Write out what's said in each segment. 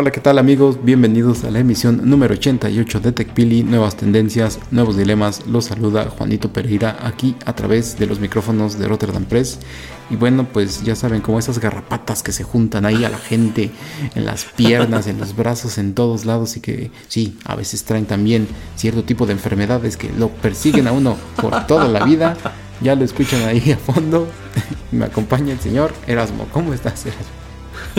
Hola, ¿qué tal amigos? Bienvenidos a la emisión número 88 de TechPili, nuevas tendencias, nuevos dilemas. Los saluda Juanito Pereira aquí a través de los micrófonos de Rotterdam Press. Y bueno, pues ya saben, como esas garrapatas que se juntan ahí a la gente, en las piernas, en los brazos, en todos lados y que sí, a veces traen también cierto tipo de enfermedades que lo persiguen a uno por toda la vida. Ya lo escuchan ahí a fondo. Me acompaña el señor Erasmo. ¿Cómo estás, Erasmo?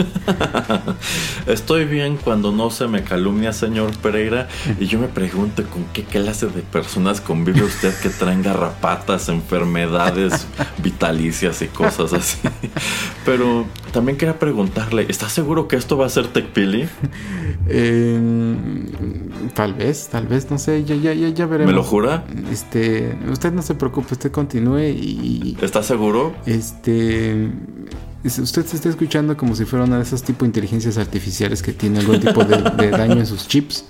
Estoy bien cuando no se me calumnia, señor Pereira, y yo me pregunto con qué clase de personas convive usted que traen garrapatas, enfermedades vitalicias y cosas así. Pero también quería preguntarle, ¿está seguro que esto va a ser TechPili? Eh, tal vez, tal vez, no sé, ya, ya, ya, veremos. ¿Me lo jura? Este, usted no se preocupe, usted continúe y... ¿Está seguro? Este usted se está escuchando como si fuera una de esas tipo de inteligencias artificiales que tiene algún tipo de, daño en sus chips.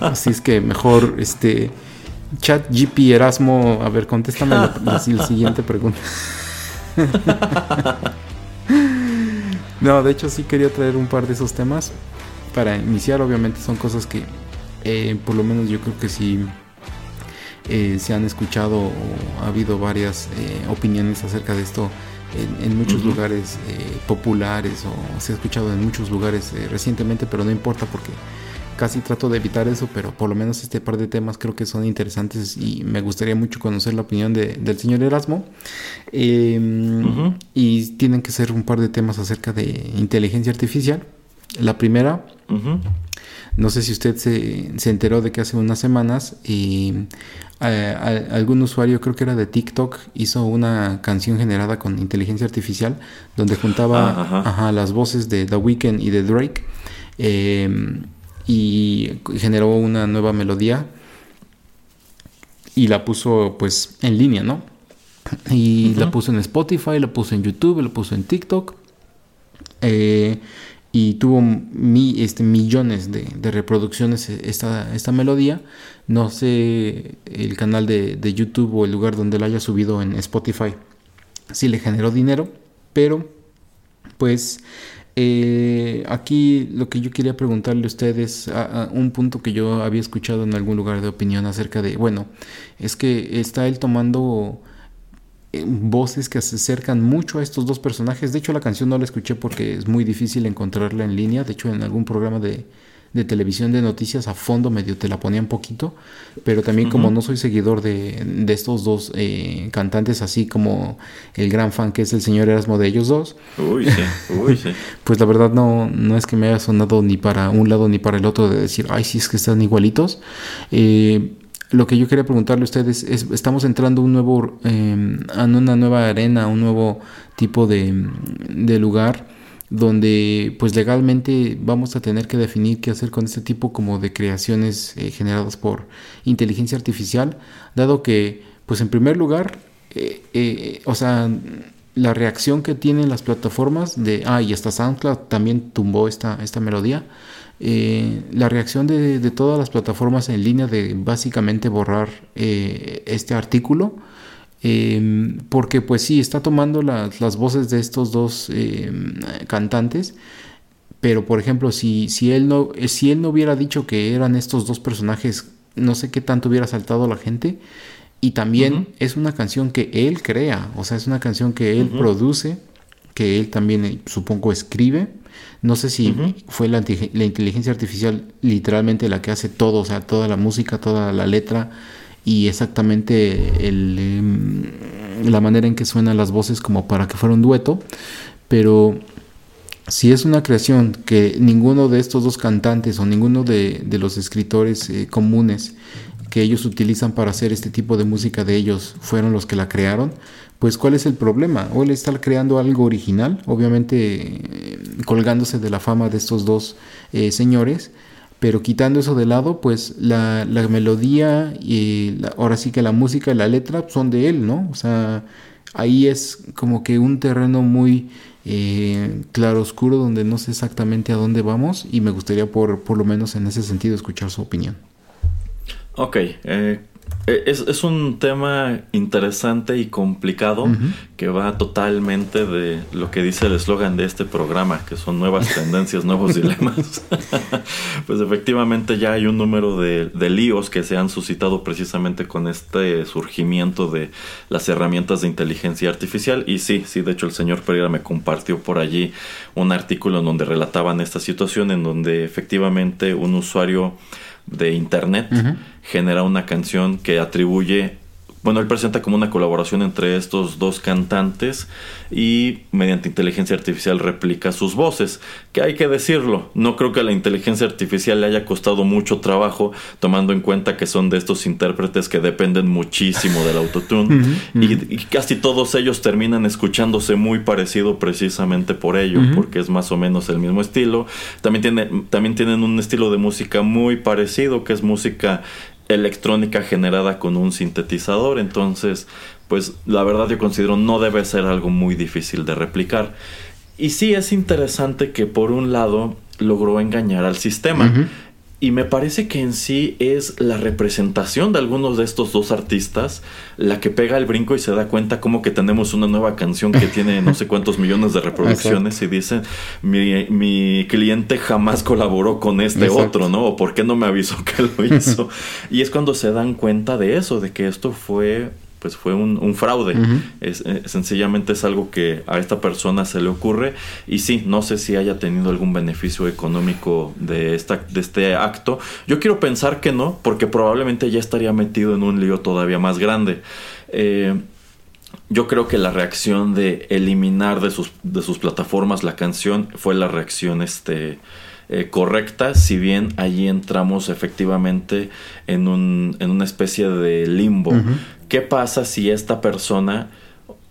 Así es que mejor, este, chat GP Erasmo, a ver, contéstame la, siguiente pregunta. no, de hecho sí quería traer un par de esos temas para iniciar. Obviamente son cosas que, eh, por lo menos yo creo que sí eh, se han escuchado o ha habido varias eh, opiniones acerca de esto en, muchos lugares eh, populares o se ha escuchado en muchos lugares eh, recientemente, pero no importa porque casi trato de evitar eso, pero por lo menos este par de temas creo que son interesantes y me gustaría mucho conocer la opinión del señor Erasmo. Em, y tienen que ser un par de temas acerca de inteligencia artificial. La primera, no sé si usted se, se, enteró de que hace unas semanas y algún usuario, creo que era de TikTok, hizo una canción generada con inteligencia artificial donde juntaba las voces de The Weeknd y de Drake em, y generó una nueva melodía y la puso pues en línea, ¿no? Y la puso en Spotify, la puso en YouTube, la puso en TikTok. Eh, y tuvo mi, este, millones de, reproducciones esta, esta melodía. No sé el canal de, YouTube o el lugar donde la haya subido en Spotify si le generó dinero, pero pues eh, aquí lo que yo quería preguntarle a ustedes, a, un punto que yo había escuchado en algún lugar de opinión acerca de, bueno, es que está él tomando voces que se acercan mucho a estos dos personajes. De hecho, la canción no la escuché porque es muy difícil encontrarla en línea. De hecho, en algún programa de, televisión de noticias a fondo medio te la ponía un poquito. Pero también como no soy seguidor de, estos dos eh, cantantes, así como el gran fan que es el señor Erasmo de ellos dos. pues la verdad no, no es que me haya sonado ni para un lado ni para el otro de decir, ay, sí es que están igualitos. Eh, lo que yo quería preguntarle a ustedes es, estamos entrando un nuevo, em, a una nueva arena, un nuevo tipo de, lugar donde pues legalmente vamos a tener que definir qué hacer con este tipo como de creaciones eh, generadas por inteligencia artificial, dado que pues en primer lugar, eh, eh, o sea, la reacción que tienen las plataformas de, ah, y hasta SoundCloud también tumbó esta, esta melodía, eh, la reacción de, todas las plataformas en línea de básicamente borrar eh, este artículo. Em, porque pues sí, está tomando las, voces de estos dos em, cantantes. Pero por ejemplo, si, si, él no, si él no hubiera dicho que eran estos dos personajes, no sé qué tanto hubiera saltado la gente. Y también es una canción que él crea, o sea, es una canción que él produce, que él también eh, supongo escribe. No sé si fue la, inteligencia artificial literalmente la que hace todo, o sea, toda la música, toda la letra y exactamente el, em, la manera en que suenan las voces como para que fuera un dueto, pero si es una creación que ninguno de estos dos cantantes o ninguno de, los escritores eh, comunes que ellos utilizan para hacer este tipo de música de ellos fueron los que la crearon, pues ¿cuál es el problema? O él está creando algo original, obviamente eh, colgándose de la fama de estos dos eh, señores, pero quitando eso de lado, pues la, melodía y ahora sí que la música y la letra son de él, ¿no? O sea, ahí es como que un terreno muy eh, claro oscuro donde no sé exactamente a dónde vamos y me gustaría por, por lo menos en ese sentido escuchar su opinión. Ok, eh, eh, es, un tema interesante y complicado que va totalmente de lo que dice el eslogan de este programa, que son nuevas tendencias, nuevos dilemas. pues efectivamente ya hay un número de, de, líos que se han suscitado precisamente con este surgimiento de las herramientas de inteligencia artificial. Y sí, sí, de hecho el señor Pereira me compartió por allí un artículo en donde relataban esta situación, en donde efectivamente un usuario de internet genera una canción que atribuye bueno, él presenta como una colaboración entre estos dos cantantes y mediante inteligencia artificial replica sus voces. Que hay que decirlo, no creo que a la inteligencia artificial le haya costado mucho trabajo, tomando en cuenta que son de estos intérpretes que dependen muchísimo del autotune y, casi todos ellos terminan escuchándose muy parecido precisamente por ello, porque es más o menos el mismo estilo. También, tiene, también tienen un estilo de música muy parecido, que es música electrónica generada con un sintetizador. Entonces, pues la verdad yo considero no debe ser algo muy difícil de replicar. Y sí es interesante que por un lado logró engañar al sistema. Y me parece que en sí es la representación de algunos de estos dos artistas la que pega el brinco y se da cuenta como que tenemos una nueva canción que tiene no sé cuántos millones de reproducciones y dicen mi, mi, cliente jamás colaboró con este otro, ¿no? O por qué no me avisó que lo hizo. y es cuando se dan cuenta de eso, de que esto fue pues fue un, fraude. es, eh, sencillamente es algo que a esta persona se le ocurre y sí, no sé si haya tenido algún beneficio económico de, esta, de este acto. Yo quiero pensar que no, porque probablemente ya estaría metido en un lío todavía más grande. Eh, yo creo que la reacción de eliminar de sus, de sus plataformas la canción fue la reacción este, eh, correcta, si bien allí entramos efectivamente en, un, en una especie de limbo. ¿Qué pasa si esta persona...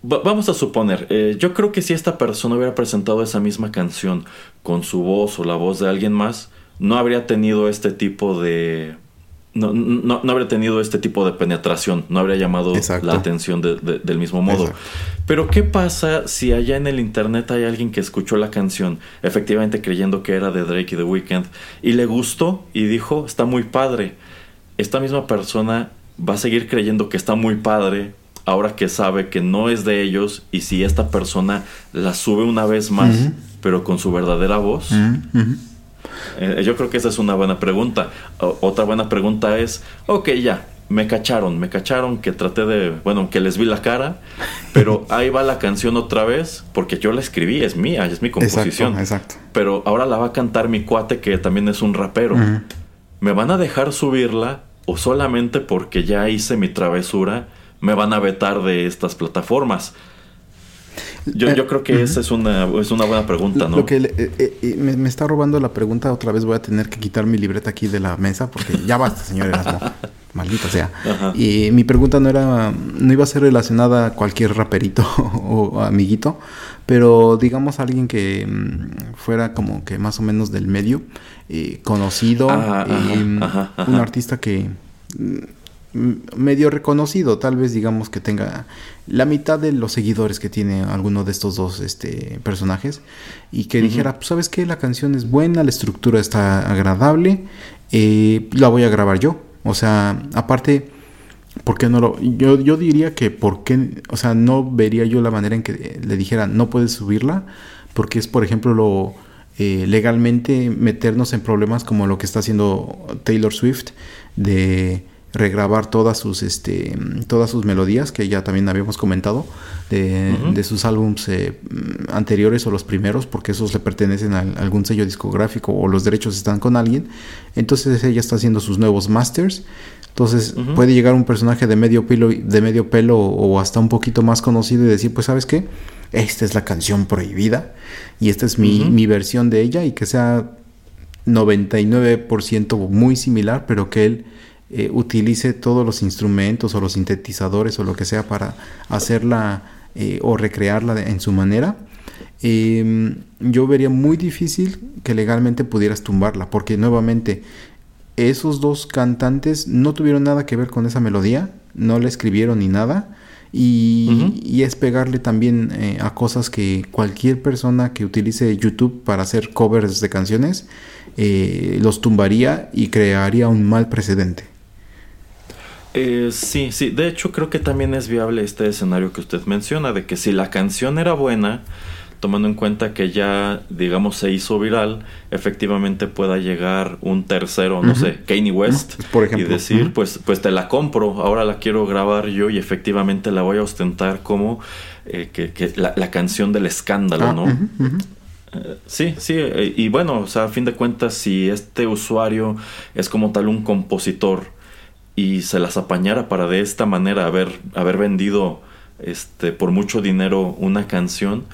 vamos a suponer, eh, yo creo que si esta persona hubiera presentado esa misma canción con su voz o la voz de alguien más, no habría tenido este tipo de... No, no, habría tenido este tipo de penetración, no habría llamado la atención del mismo modo. Pero ¿qué pasa si allá en el internet hay alguien que escuchó la canción, efectivamente creyendo que era de Drake y The Weeknd, y le gustó y dijo, está muy padre? Esta misma persona va a seguir creyendo que está muy padre ahora que sabe que no es de ellos y si esta persona la sube una vez más, pero con su verdadera voz. Eh, yo creo que esa es una buena pregunta. otra buena pregunta es, ok, ya, me cacharon, me cacharon que traté de, bueno, que les vi la cara, pero ahí va la canción otra vez, porque yo la escribí, es mía, es mi composición. Exacto, Pero ahora la va a cantar mi cuate que también es un rapero. ¿Me van a dejar subirla o solamente porque ya hice mi travesura me van a vetar de estas plataformas? Yo, yo creo que esa es una, es una buena pregunta, ¿no? Lo que eh, eh, me, está robando la pregunta, otra vez voy a tener que quitar mi libreta aquí de la mesa porque ya basta, señor Erasmo. Maldita sea. Y mi pregunta no era, no iba a ser relacionada a cualquier raperito o amiguito, pero digamos alguien que mm, fuera como que más o menos del medio, eh, conocido, un artista que mm, medio reconocido, tal vez digamos que tenga la mitad de los seguidores que tiene alguno de estos dos este, personajes y que dijera, pues sabes que la canción es buena, la estructura está agradable, eh, la voy a grabar yo o sea, aparte, ¿por qué no lo...? Yo, yo diría que por qué... O sea, no vería yo la manera en que le dijera, no puedes subirla, porque es, por ejemplo, lo... Eh, legalmente meternos en problemas como lo que está haciendo Taylor Swift de regrabar todas sus este todas sus melodías que ya también habíamos comentado de, sus álbums eh, anteriores o los primeros porque esos le pertenecen a algún sello discográfico o los derechos están con alguien. Entonces ella está haciendo sus nuevos masters. Entonces puede llegar un personaje de medio pelo, de medio pelo o hasta un poquito más conocido y decir, pues sabes qué, esta es la canción prohibida y esta es mi, versión de ella y que sea 99% muy similar, pero que él eh, utilice todos los instrumentos o los sintetizadores o lo que sea para hacerla eh, o recrearla en su manera. Em, yo vería muy difícil que legalmente pudieras tumbarla, porque nuevamente esos dos cantantes no tuvieron nada que ver con esa melodía, no la escribieron ni nada. Y, es pegarle también eh, a cosas que cualquier persona que utilice YouTube para hacer covers de canciones eh, los tumbaría y crearía un mal precedente. Eh, sí, sí. De hecho, creo que también es viable este escenario que usted menciona, de que si la canción era buena, tomando en cuenta que ya, digamos, se hizo viral, efectivamente pueda llegar un tercero, no sé, Kanye West, Por ejemplo. y decir, pues, pues te la compro, ahora la quiero grabar yo y efectivamente la voy a ostentar como eh, que, la, canción del escándalo, ah, ¿no? Eh, sí, sí, eh, y bueno, o sea, a fin de cuentas, si este usuario es como tal un compositor y se las apañara para de esta manera haber, haber vendido este, por mucho dinero una canción,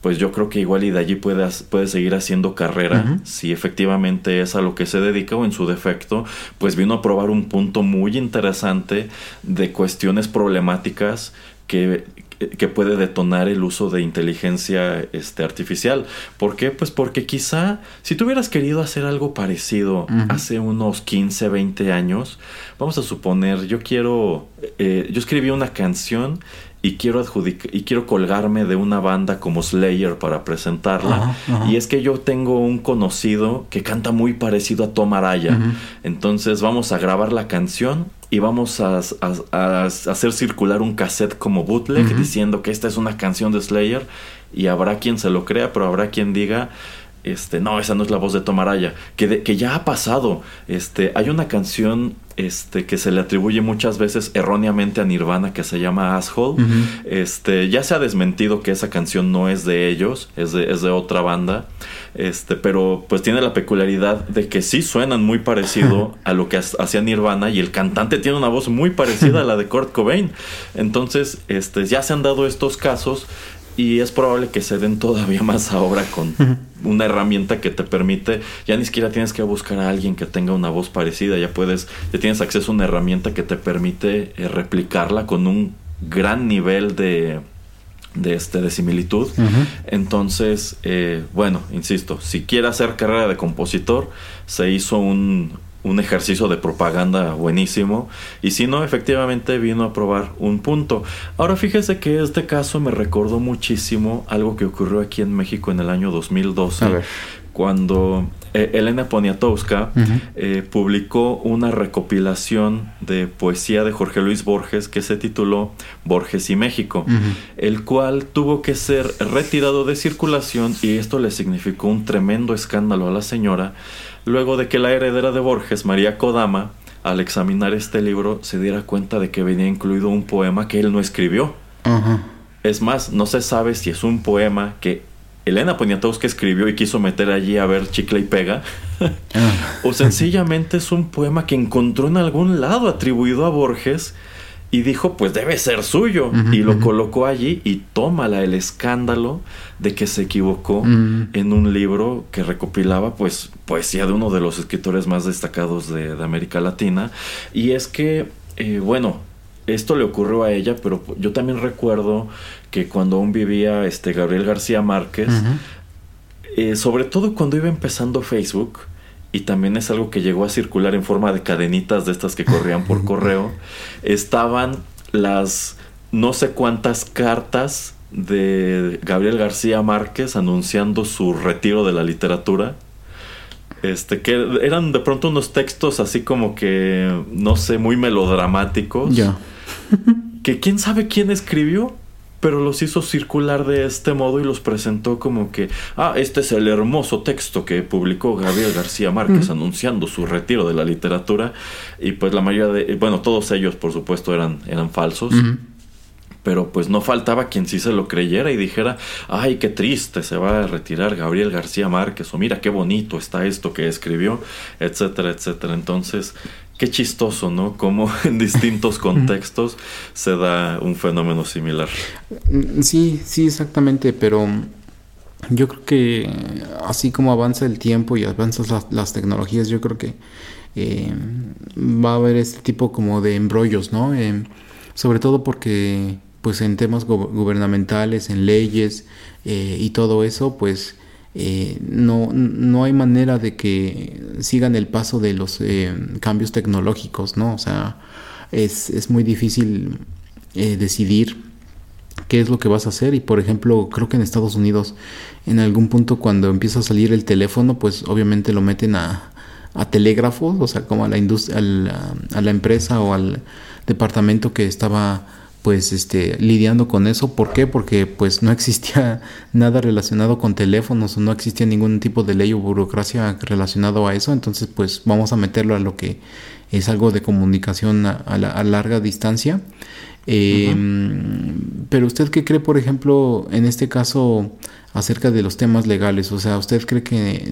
pues yo creo que igual y de allí puede, puede seguir haciendo carrera, si efectivamente es a lo que se dedica o en su defecto, pues vino a probar un punto muy interesante de cuestiones problemáticas que, que puede detonar el uso de inteligencia este, artificial. ¿Por qué? Pues porque quizá si tú hubieras querido hacer algo parecido hace unos 15, 20 años, vamos a suponer, yo quiero, eh, yo escribí una canción y quiero adjudicar y quiero colgarme de una banda como Slayer para presentarla. Y es que yo tengo un conocido que canta muy parecido a Tom Araya. Entonces vamos a grabar la canción y vamos a, hacer circular un cassette como bootleg diciendo que esta es una canción de Slayer y habrá quien se lo crea pero habrá quien diga este, no, esa no es la voz de Tomaraya, que, que ya ha pasado. Este, hay una canción este, que se le atribuye muchas veces erróneamente a Nirvana que se llama Asshole. este, ya se ha desmentido que esa canción no es de ellos, es de, es de otra banda. Este, pero pues tiene la peculiaridad de que sí suenan muy parecido a lo que hacía Nirvana y el cantante tiene una voz muy parecida a la de Kurt Cobain. Entonces, este, ya se han dado estos casos y es probable que se den todavía más ahora con una herramienta que te permite, ya ni siquiera tienes que buscar a alguien que tenga una voz parecida, ya puedes, ya tienes acceso a una herramienta que te permite eh, replicarla con un gran nivel de, de, este, de similitud. Entonces, eh, bueno, insisto, si quiere hacer carrera de compositor, se hizo un, un ejercicio de propaganda buenísimo. Y si no, efectivamente vino a probar un punto. Ahora fíjese que este caso me recordó muchísimo algo que ocurrió aquí en México en el año 2012. Cuando eh, Elena Poniatowska eh, publicó una recopilación de poesía de Jorge Luis Borges que se tituló Borges y México, el cual tuvo que ser retirado de circulación y esto le significó un tremendo escándalo a la señora luego de que la heredera de Borges, María Kodama, al examinar este libro se diera cuenta de que venía incluido un poema que él no escribió. Es más, no se sabe si es un poema que Elena Poniatowska escribió y quiso meter allí a ver chicle y pega, o sencillamente es un poema que encontró en algún lado atribuido a Borges y dijo, pues debe ser suyo. y lo colocó allí y tómala el escándalo de que se equivocó en un libro que recopilaba pues poesía de uno de los escritores más destacados de, América Latina. Y es que, eh, bueno, esto le ocurrió a ella, pero yo también recuerdo que cuando aún vivía este Gabriel García Márquez, eh, sobre todo cuando iba empezando Facebook, y también es algo que llegó a circular en forma de cadenitas de estas que corrían por correo, estaban las no sé cuántas cartas de Gabriel García Márquez anunciando su retiro de la literatura. Este, que eran de pronto unos textos así como que, no sé, muy melodramáticos. Ya. que quién sabe quién escribió pero los hizo circular de este modo y los presentó como que, ah, este es el hermoso texto que publicó Gabriel García Márquez anunciando su retiro de la literatura. Y pues la mayoría de, bueno, todos ellos por supuesto eran, eran falsos. Pero pues no faltaba quien sí se lo creyera y dijera, ay, qué triste, se va a retirar Gabriel García Márquez, o mira qué bonito está esto que escribió, etcétera, etcétera. Entonces, qué chistoso, ¿no? Cómo en distintos contextos se da un fenómeno similar. Mm, sí, sí, exactamente, pero yo creo que así como avanza el tiempo y avanzan las, tecnologías, yo creo que eh, va a haber este tipo como de embrollos, ¿no? Eh, sobre todo porque pues en temas gubernamentales, en leyes eh, y todo eso, pues eh, no, no hay manera de que sigan el paso de los eh, cambios tecnológicos, ¿no? O sea, es, es muy difícil decidir qué es lo que vas a hacer y por ejemplo creo que en Estados Unidos en algún punto cuando empieza a salir el teléfono pues obviamente lo meten a, a telégrafos o sea como a la industria a la empresa o al departamento que estaba pues este lidiando con eso. ¿por qué? porque pues no existía nada relacionado con teléfonos o no existía ningún tipo de ley o burocracia relacionado a eso. Entonces pues vamos a meterlo a lo que es algo de comunicación a, larga distancia. Em, pero usted qué cree por ejemplo en este caso acerca de los temas legales o sea usted cree que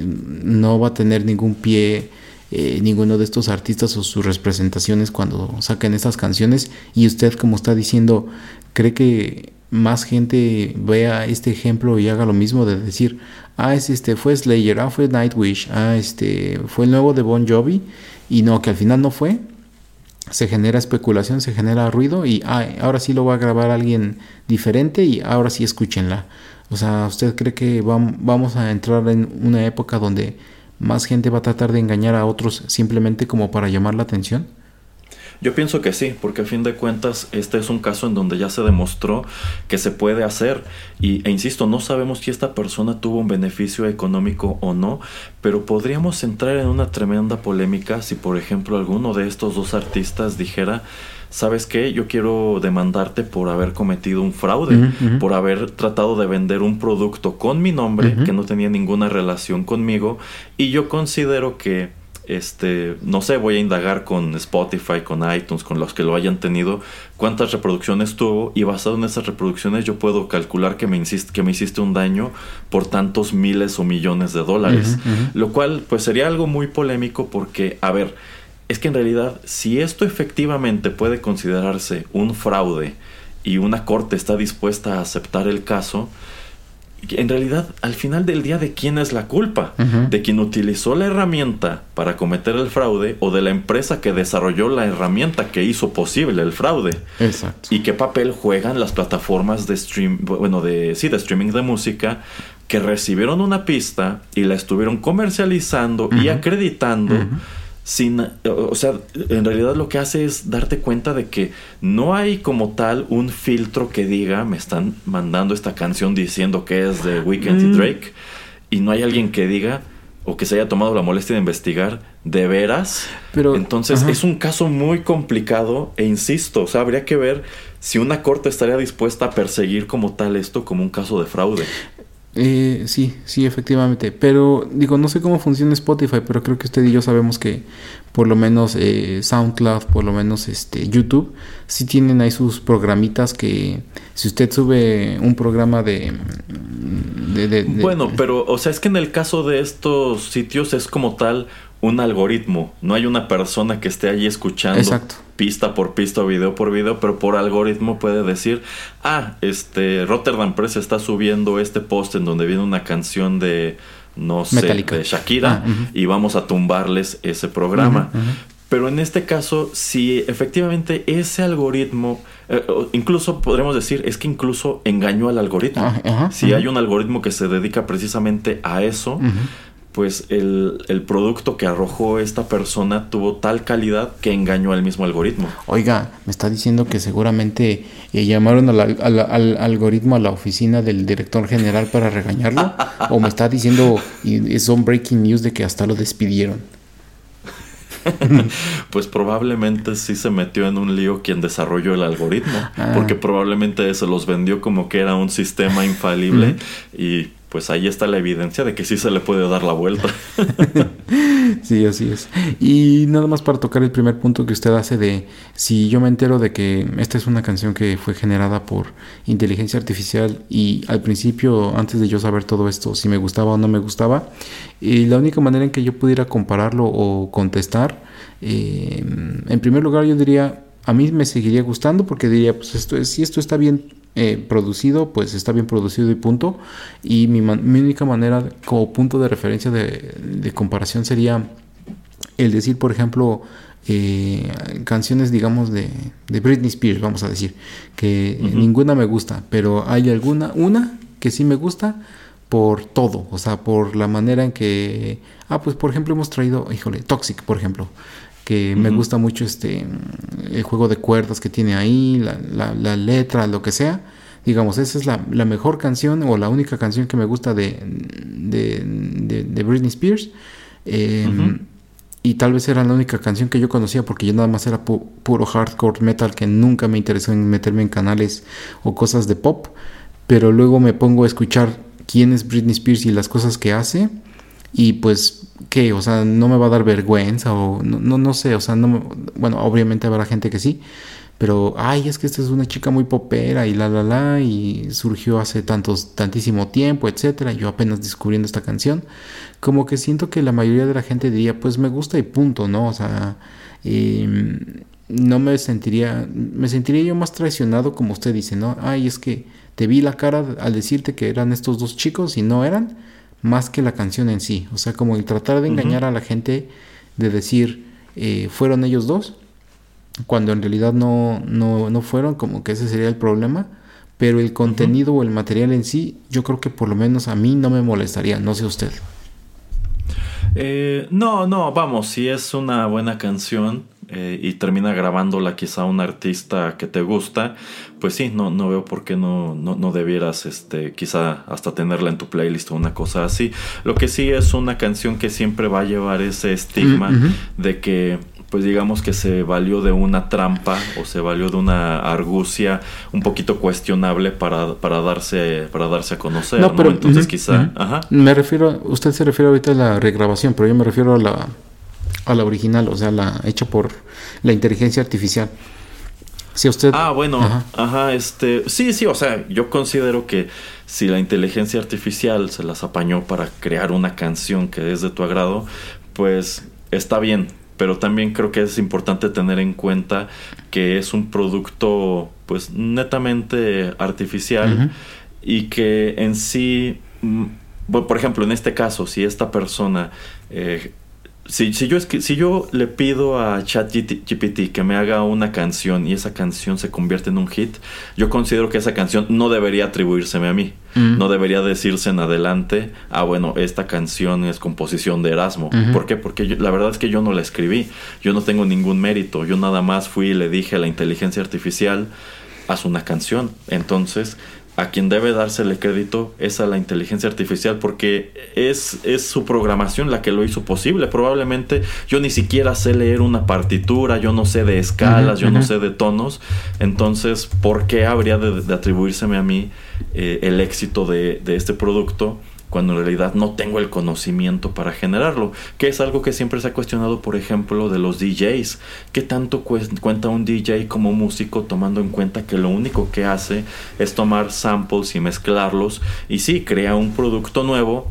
no va a tener ningún pie eh, ninguno de estos artistas o sus representaciones cuando saquen estas canciones. Y usted como está diciendo cree que más gente vea este ejemplo y haga lo mismo de decir ah es este fue Slayer ah fue Nightwish ah este fue el nuevo de Bon Jovi y no que al final no fue. Se genera especulación se genera ruido y ah, ahora sí lo va a grabar alguien diferente y ahora sí escúchenla o sea usted cree que vamos a entrar en una época donde más gente va a tratar de engañar a otros simplemente como para llamar la atención? Yo pienso que sí, porque a fin de cuentas este es un caso en donde ya se demostró que se puede hacer. Y, e insisto, no sabemos si esta persona tuvo un beneficio económico o no, pero podríamos entrar en una tremenda polémica si, por ejemplo, alguno de estos dos artistas dijera, ¿sabes qué? Yo quiero demandarte por haber cometido un fraude, por haber tratado de vender un producto con mi nombre que no tenía ninguna relación conmigo y yo considero que este, no sé, voy a indagar con Spotify, con iTunes, con los que lo hayan tenido, cuántas reproducciones tuvo y basado en esas reproducciones yo puedo calcular que me, que me hiciste un daño por tantos miles o millones de dólares. Lo cual pues sería algo muy polémico porque, a ver, es que en realidad si esto efectivamente puede considerarse un fraude y una corte está dispuesta a aceptar el caso, en realidad al final del día de quién es la culpa, de quien utilizó la herramienta para cometer el fraude o de la empresa que desarrolló la herramienta que hizo posible el fraude. Exacto. Y qué papel juegan las plataformas de stream, bueno, de sí, de streaming de música que recibieron una pista y la estuvieron comercializando y acreditando sin, o sea, en realidad lo que hace es darte cuenta de que no hay como tal un filtro que diga, me están mandando esta canción diciendo que es de Weekend y mm. Drake, y no hay alguien que diga o que se haya tomado la molestia de investigar de veras. Pero, Entonces es un caso muy complicado e insisto, o sea, habría que ver si una corte estaría dispuesta a perseguir como tal esto como un caso de fraude. Eh, sí, sí, efectivamente. Pero digo, no sé cómo funciona Spotify, pero creo que usted y yo sabemos que por lo menos eh, SoundCloud, por lo menos este YouTube, sí tienen ahí sus programitas que si usted sube un programa de... bueno, pero o sea, es que en el caso de estos sitios es como tal un algoritmo, no hay una persona que esté allí escuchando pista por pista o video por video, pero por algoritmo puede decir, ah, este Rotterdam Press está subiendo este post en donde viene una canción de no sé, de Shakira ah, y vamos a tumbarles ese programa. Pero en este caso, si efectivamente ese algoritmo, eh, incluso podremos decir, es que incluso engañó al algoritmo. Ah, si hay un algoritmo que se dedica precisamente a eso, pues el, producto que arrojó esta persona tuvo tal calidad que engañó al mismo algoritmo. Oiga, me está diciendo que seguramente eh, llamaron al, algoritmo a la oficina del director general para regañarlo. o me está diciendo, y son breaking news de que hasta lo despidieron. pues probablemente sí se metió en un lío quien desarrolló el algoritmo, ah. porque probablemente se los vendió como que era un sistema infalible y pues ahí está la evidencia de que sí se le puede dar la vuelta. sí, así es. Y nada más para tocar el primer punto que usted hace de si yo me entero de que esta es una canción que fue generada por inteligencia artificial y al principio, antes de yo saber todo esto, si me gustaba o no me gustaba, y la única manera en que yo pudiera compararlo o contestar, eh, en primer lugar yo diría, a mí me seguiría gustando porque diría, pues esto si esto está bien eh, producido, pues está bien producido y punto. Y mi, única manera como punto de referencia de, comparación sería el decir, por ejemplo, eh, canciones, digamos, de, de, Britney Spears, vamos a decir, que ninguna me gusta, pero hay alguna, una que sí me gusta por todo, o sea, por la manera en que, ah, pues por ejemplo hemos traído, híjole, Toxic, por ejemplo, que me gusta mucho este el juego de cuerdas que tiene ahí, la, la, letra, lo que sea. Digamos, esa es la, mejor canción o la única canción que me gusta de, de, Britney Spears. Em, y tal vez era la única canción que yo conocía porque yo nada más era puro hardcore metal que nunca me interesó en meterme en canales o cosas de pop. Pero luego me pongo a escuchar quién es Britney Spears y las cosas que hace y pues, ¿qué? O sea, no me va a dar vergüenza o no, no, sé, o sea, no, bueno, obviamente habrá gente que sí, pero, ay, es que esta es una chica muy popera y la, la, la, y surgió hace tantos, tantísimo tiempo, etcétera, yo apenas descubriendo esta canción, como que siento que la mayoría de la gente diría, pues me gusta y punto, ¿no? O sea, em, no me sentiría, me sentiría yo más traicionado como usted dice, ¿no? Ay, es que te vi la cara al decirte que eran estos dos chicos y no eran, más que la canción en sí. O sea, como el tratar de engañar a la gente de decir, eh, fueron ellos dos, cuando en realidad no, no, no fueron, como que ese sería el problema. Pero el contenido o el material en sí, yo creo que por lo menos a mí no me molestaría, no sé usted. Eh, no, no, vamos, si es una buena canción, eh, y termina grabándola quizá un artista que te gusta, pues sí, no, no veo por qué no, no, debieras este, quizá hasta tenerla en tu playlist o una cosa así. Lo que sí es una canción que siempre va a llevar ese estigma de que pues digamos que se valió de una trampa o se valió de una argucia un poquito cuestionable para, para darse para darse a conocer, ¿no? Pero, Entonces quizá, Me refiero, usted se refiere ahorita a la regrabación, pero yo me refiero a la a la original, o sea, la hecha por la inteligencia artificial. Si usted... Ah, bueno, ajá. este, sí, sí, o sea, yo considero que si la inteligencia artificial se las apañó para crear una canción que es de tu agrado, pues está bien, pero también creo que es importante tener en cuenta que es un producto pues netamente artificial y que en sí, mm, por ejemplo, en este caso, si esta persona eh, si, si, yo, si yo le pido a ChatGPT que me haga una canción y esa canción se convierte en un hit, yo considero que esa canción no debería atribuírseme a mí. Mm. No debería decirse en adelante, ah, bueno, esta canción es composición de Erasmo. ¿Por qué? Porque la verdad es que yo no la escribí. Yo no tengo ningún mérito. Yo nada más fui y le dije a la inteligencia artificial, haz una canción. Entonces, a quien debe dársele crédito es a la inteligencia artificial porque es, es su programación la que lo hizo posible. Probablemente yo ni siquiera sé leer una partitura, yo no sé de escalas, yo no sé de tonos. Entonces, ¿por qué habría de, atribuírseme a mí eh, el éxito de, de este producto? Cuando en realidad no tengo el conocimiento para generarlo, que es algo que siempre se ha cuestionado, por ejemplo, de los DJs. ¿Qué tanto cuenta un DJ como músico tomando en cuenta que lo único que hace es tomar samples y mezclarlos y sí, crea un producto nuevo,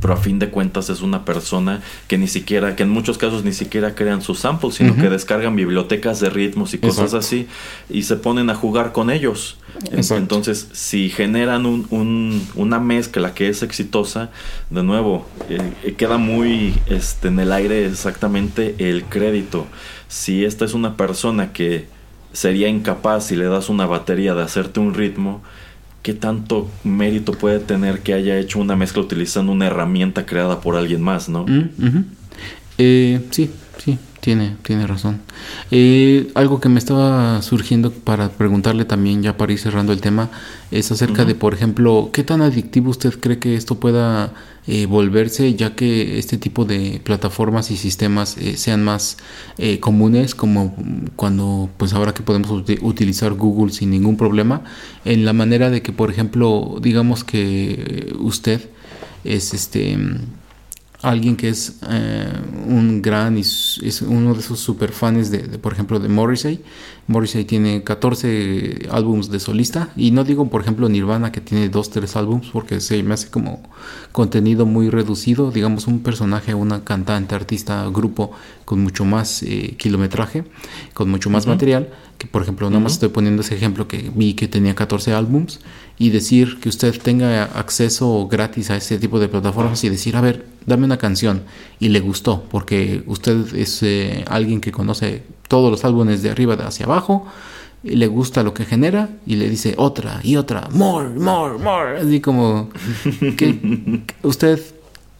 pero a fin de cuentas es una persona que ni siquiera, que en muchos casos ni siquiera crean sus samples, sino que descargan bibliotecas de ritmos y cosas así y se ponen a jugar con ellos. Entonces, si generan un, una mezcla que es exitosa, de nuevo, eh, queda muy este, en el aire exactamente el crédito. Si esta es una persona que sería incapaz si le das una batería de hacerte un ritmo, ¿qué tanto mérito puede tener que haya hecho una mezcla utilizando una herramienta creada por alguien más, no? Mm, eh, sí, sí, Tiene, tiene razón. Eh, algo que me estaba surgiendo para preguntarle también, ya para ir cerrando el tema, es acerca de, por ejemplo, ¿qué tan adictivo usted cree que esto pueda eh, volverse, ya que este tipo de plataformas y sistemas eh, sean más comunes, como cuando, pues ahora que podemos utilizar Google sin ningún problema, en la manera de que, por ejemplo, digamos que usted es este alguien que es eh, un gran y es uno de esos super fans de, por ejemplo de Morrissey Morrissey tiene 14 álbums de solista y no digo por ejemplo Nirvana que tiene 2 3 álbums porque se me hace como contenido muy reducido digamos un personaje una cantante artista grupo con mucho más eh, kilometraje con mucho más material que por ejemplo nada más estoy poniendo ese ejemplo que vi que tenía 14 álbums y decir que usted tenga acceso gratis a ese tipo de plataformas y decir a ver dame una canción y le gustó, porque usted es eh, alguien que conoce todos los álbumes de arriba de hacia abajo, y le gusta lo que genera y le dice otra y otra, more, more, more, así como que usted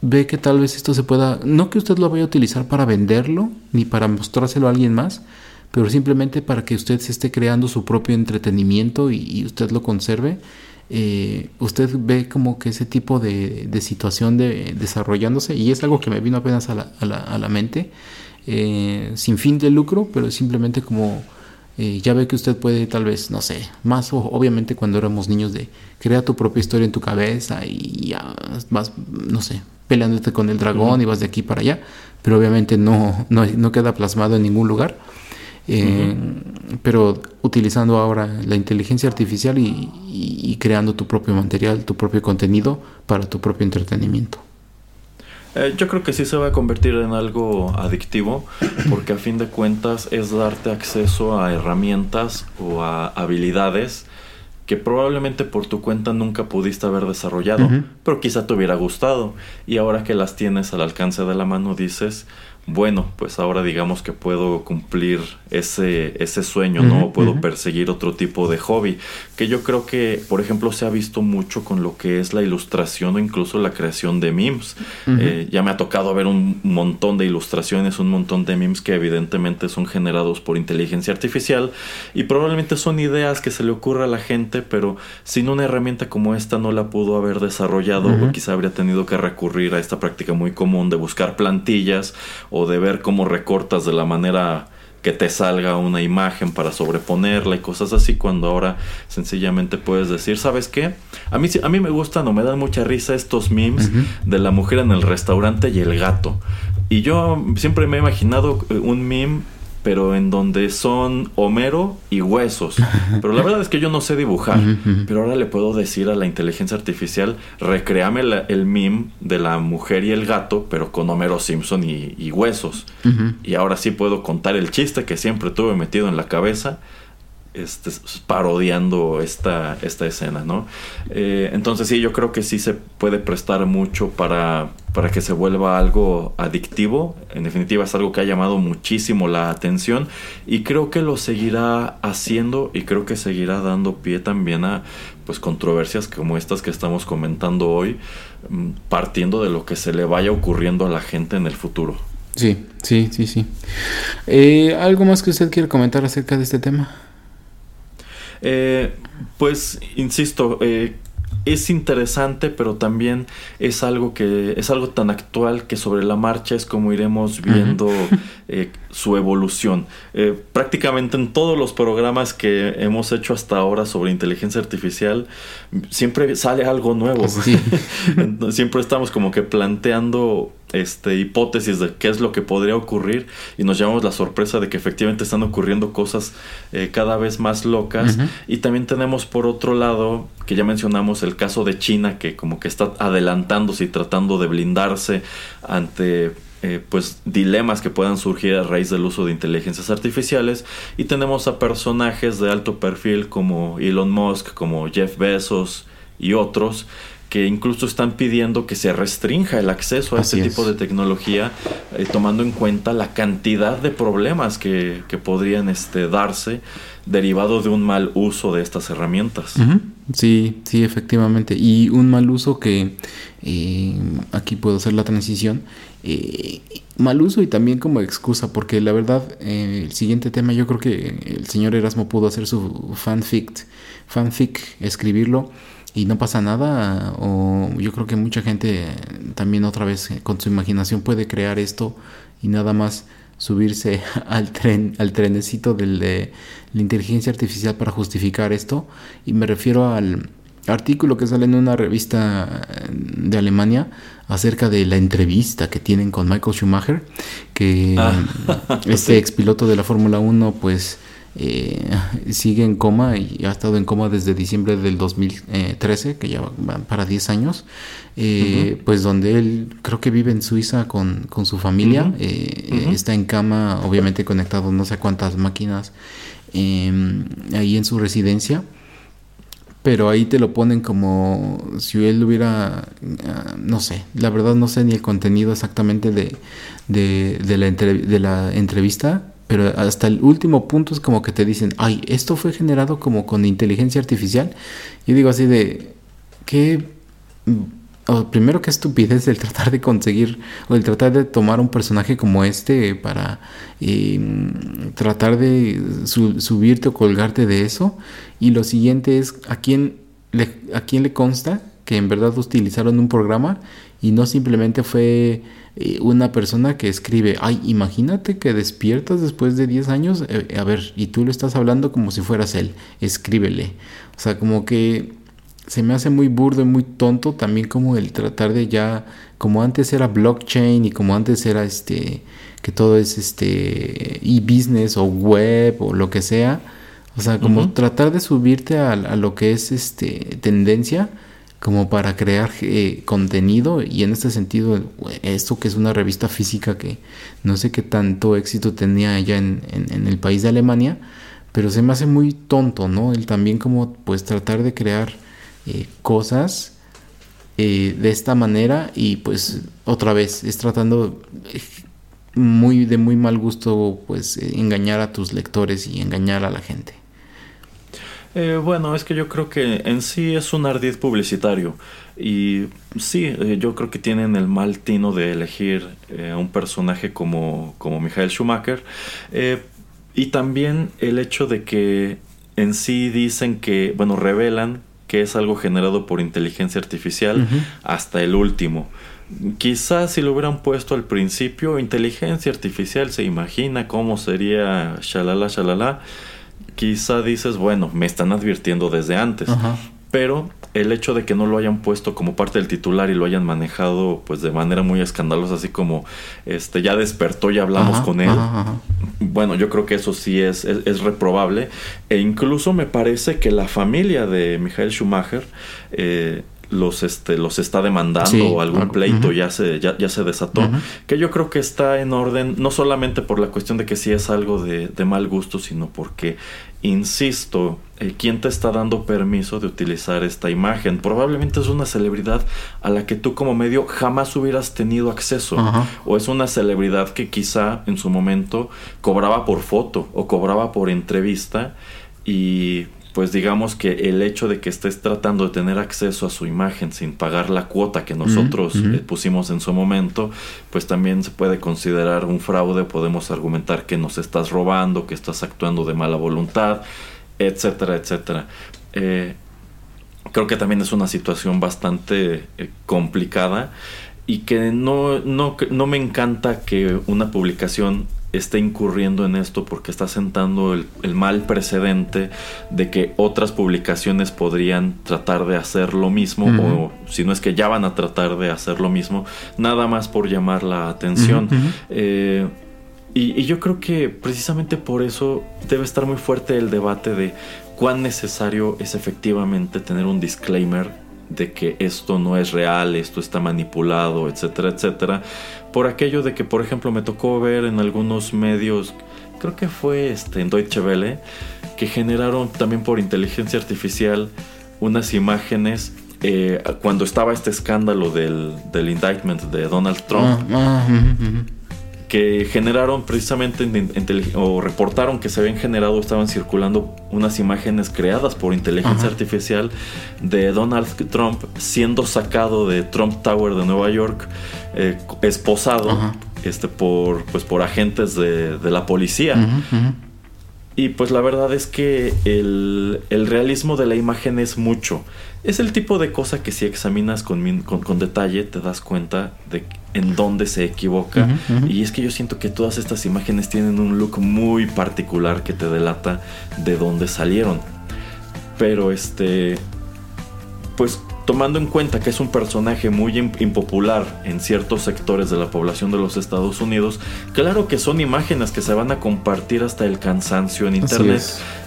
ve que tal vez esto se pueda, no que usted lo vaya a utilizar para venderlo ni para mostrárselo a alguien más, pero simplemente para que usted se esté creando su propio entretenimiento y usted lo conserve eh, usted ve como que ese tipo de, situación de, desarrollándose y es algo que me vino apenas a la, a la, mente, eh, sin fin de lucro, pero simplemente como eh, ya ve que usted puede tal vez, no sé, más obviamente cuando éramos niños de crear tu propia historia en tu cabeza y ya vas, no sé, peleándote con el dragón y vas de aquí para allá, pero obviamente no, no, no queda plasmado en ningún lugar. Eh, pero utilizando ahora la inteligencia artificial y, creando tu propio material, tu propio contenido para tu propio entretenimiento. Eh, yo creo que sí se va a convertir en algo adictivo porque a fin de cuentas es darte acceso a herramientas o a habilidades que probablemente por tu cuenta nunca pudiste haber desarrollado, pero quizá te hubiera gustado. Y ahora que las tienes al alcance de la mano dices, bueno, pues ahora digamos que puedo cumplir ese, ese sueño, ¿no? Puedo perseguir otro tipo de hobby, que yo creo que, por ejemplo, se ha visto mucho con lo que es la ilustración o incluso la creación de memes. Eh, ya me ha tocado ver un montón de ilustraciones, un montón de memes que evidentemente son generados por inteligencia artificial y probablemente son ideas que se le ocurre a la gente, pero sin una herramienta como esta no la pudo haber desarrollado o quizá habría tenido que recurrir a esta práctica muy común de buscar plantillas o de ver cómo recortas de la manera que te salga una imagen para sobreponerla y cosas así cuando ahora sencillamente puedes decir, ¿sabes qué? A mí, a mí me gustan o me dan mucha risa estos memes de la mujer en el restaurante y el gato. Y yo siempre me he imaginado eh, un meme pero en donde son Homero y huesos. Pero la verdad es que yo no sé dibujar. Pero ahora le puedo decir a la inteligencia artificial, recreame el meme de la mujer y el gato, pero con Homero Simpson y, huesos. Y ahora sí puedo contar el chiste que siempre tuve metido en la cabeza este, parodiando esta, esta escena, ¿no? Eh, entonces sí, yo creo que sí se puede prestar mucho para, para que se vuelva algo adictivo. En definitiva es algo que ha llamado muchísimo la atención y creo que lo seguirá haciendo y creo que seguirá dando pie también a pues controversias como estas que estamos comentando hoy, mm, partiendo de lo que se le vaya ocurriendo a la gente en el futuro. Sí, sí, sí, sí. Eh, ¿Algo más que usted quiere comentar acerca de este tema? Eh, pues, insisto, eh, es interesante, pero también es algo que es algo tan actual que sobre la marcha es como iremos viendo eh, su evolución. Eh, prácticamente en todos los programas que hemos hecho hasta ahora sobre inteligencia artificial, siempre sale algo nuevo. siempre estamos como que planteando este, hipótesis de qué es lo que podría ocurrir y nos llevamos la sorpresa de que efectivamente están ocurriendo cosas eh, cada vez más locas. Y también tenemos por otro lado, que ya mencionamos el caso de China, que como que está adelantándose y tratando de blindarse ante eh, pues dilemas que puedan surgir a raíz del uso de inteligencias artificiales y tenemos a personajes de alto perfil como Elon Musk, como Jeff Bezos y otros que incluso están pidiendo que se restrinja el acceso a este tipo de tecnología, eh, tomando en cuenta la cantidad de problemas que, que podrían este, darse derivado de un mal uso de estas herramientas. Sí, sí, efectivamente. Y un mal uso que eh, aquí puedo hacer la transición. Eh, mal uso y también como excusa, porque la verdad, eh, el siguiente tema, yo creo que el señor Erasmo pudo hacer su fanfic, fanfic, escribirlo y no pasa nada. O yo creo que mucha gente también otra vez con su imaginación puede crear esto y nada más subirse al tren, al trenecito de la inteligencia artificial para justificar esto. Y me refiero al artículo que sale en una revista de Alemania acerca de la entrevista que tienen con Michael Schumacher, que ah. este ex piloto de la Fórmula 1 pues eh, sigue en coma y ha estado en coma desde diciembre del 2013, que ya van para 10 años, eh, pues donde él creo que vive en Suiza con, su familia, eh, está en cama, obviamente conectado no sé cuántas máquinas em, ahí en su residencia. Pero ahí te lo ponen como si él hubiera, ah, no sé, la verdad no sé ni el contenido exactamente de, de, la, de la entrevista, pero hasta el último punto es como que te dicen, ay, esto fue generado como con inteligencia artificial. Y digo así de, ¿qué? primero, qué estupidez el tratar de conseguir, o el tratar de tomar un personaje como este para em, tratar de subirte o colgarte de eso. Y lo siguiente es, ¿a quién, le, ¿a quién le consta que en verdad utilizaron un programa y no simplemente fue eh, una persona que escribe, ay, imagínate que despiertas después de 10 años, eh, a ver, y tú le estás hablando como si fueras él, escríbele. O sea, como que se me hace muy burdo y muy tonto también como el tratar de ya, como antes era blockchain y como antes era este, que todo es este e-business o web o lo que sea. O sea, como tratar de subirte a, a, lo que es este tendencia como para crear eh, contenido y en este sentido esto que es una revista física que no sé qué tanto éxito tenía allá en, el país de Alemania pero se me hace muy tonto no el también como pues tratar de crear eh, cosas eh, de esta manera y pues otra vez es tratando muy de muy mal gusto pues engañar a tus lectores y engañar a la gente eh, bueno, es que yo creo que en sí es un ardid publicitario. Y sí, eh, yo creo que tienen el mal tino de elegir eh, a un personaje como, como Michael Schumacher. y también el hecho de que en sí dicen que, bueno, revelan que es algo generado por inteligencia artificial hasta el último. Quizás si lo hubieran puesto al principio, inteligencia artificial se imagina cómo sería shalala shalala quizá dices, bueno, me están advirtiendo desde antes. Pero el hecho de que no lo hayan puesto como parte del titular y lo hayan manejado pues de manera muy escandalosa, así como este ya despertó y hablamos con él. Bueno, yo creo que eso sí es, es, reprobable. E incluso me parece que la familia de Michael Schumacher eh, los este los está demandando o algún pleito ya se ya, se desató que yo creo que está en orden no solamente por la cuestión de que sí es algo de, de mal gusto sino porque insisto eh, quién te está dando permiso de utilizar esta imagen probablemente es una celebridad a la que tú como medio jamás hubieras tenido acceso. O es una celebridad que quizá en su momento cobraba por foto o cobraba por entrevista y pues digamos que el hecho de que estés tratando de tener acceso a su imagen sin pagar la cuota que nosotros eh, pusimos en su momento, pues también se puede considerar un fraude, podemos argumentar que nos estás robando, que estás actuando de mala voluntad, etcétera, etcétera. Eh, creo que también es una situación bastante eh, complicada y que no, no, no me encanta que una publicación está incurriendo en esto porque está sentando el, mal precedente de que otras publicaciones podrían tratar de hacer lo mismo o si no es que ya van a tratar de hacer lo mismo nada más por llamar la atención. Eh, y, y, yo creo que precisamente por eso debe estar muy fuerte el debate de cuán necesario es efectivamente tener un disclaimer de que esto no es real, esto está manipulado, etcétera, etcétera. Por aquello de que, por ejemplo, me tocó ver en algunos medios, creo que fue este, en Deutsche Welle, que generaron también por inteligencia artificial unas imágenes eh, cuando estaba este escándalo del, del indictment de Donald Trump, ujú. Que generaron precisamente en- en tele- o reportaron que se habían generado, estaban circulando unas imágenes creadas por inteligencia Ajá. artificial de Donald Trump siendo sacado de Trump Tower de Nueva York, eh, esposado Ajá. este, por, pues, por agentes de, de la policía. Y pues la verdad es que el, el realismo de la imagen es mucho. Es el tipo de cosa que si examinas con, con, con detalle te das cuenta de en dónde se equivoca. Y es que yo siento que todas estas imágenes tienen un look muy particular que te delata de dónde salieron. Pero este, pues tomando en cuenta que es un personaje muy im- impopular en ciertos sectores de la población de los Estados Unidos, claro que son imágenes que se van a compartir hasta el cansancio en internet.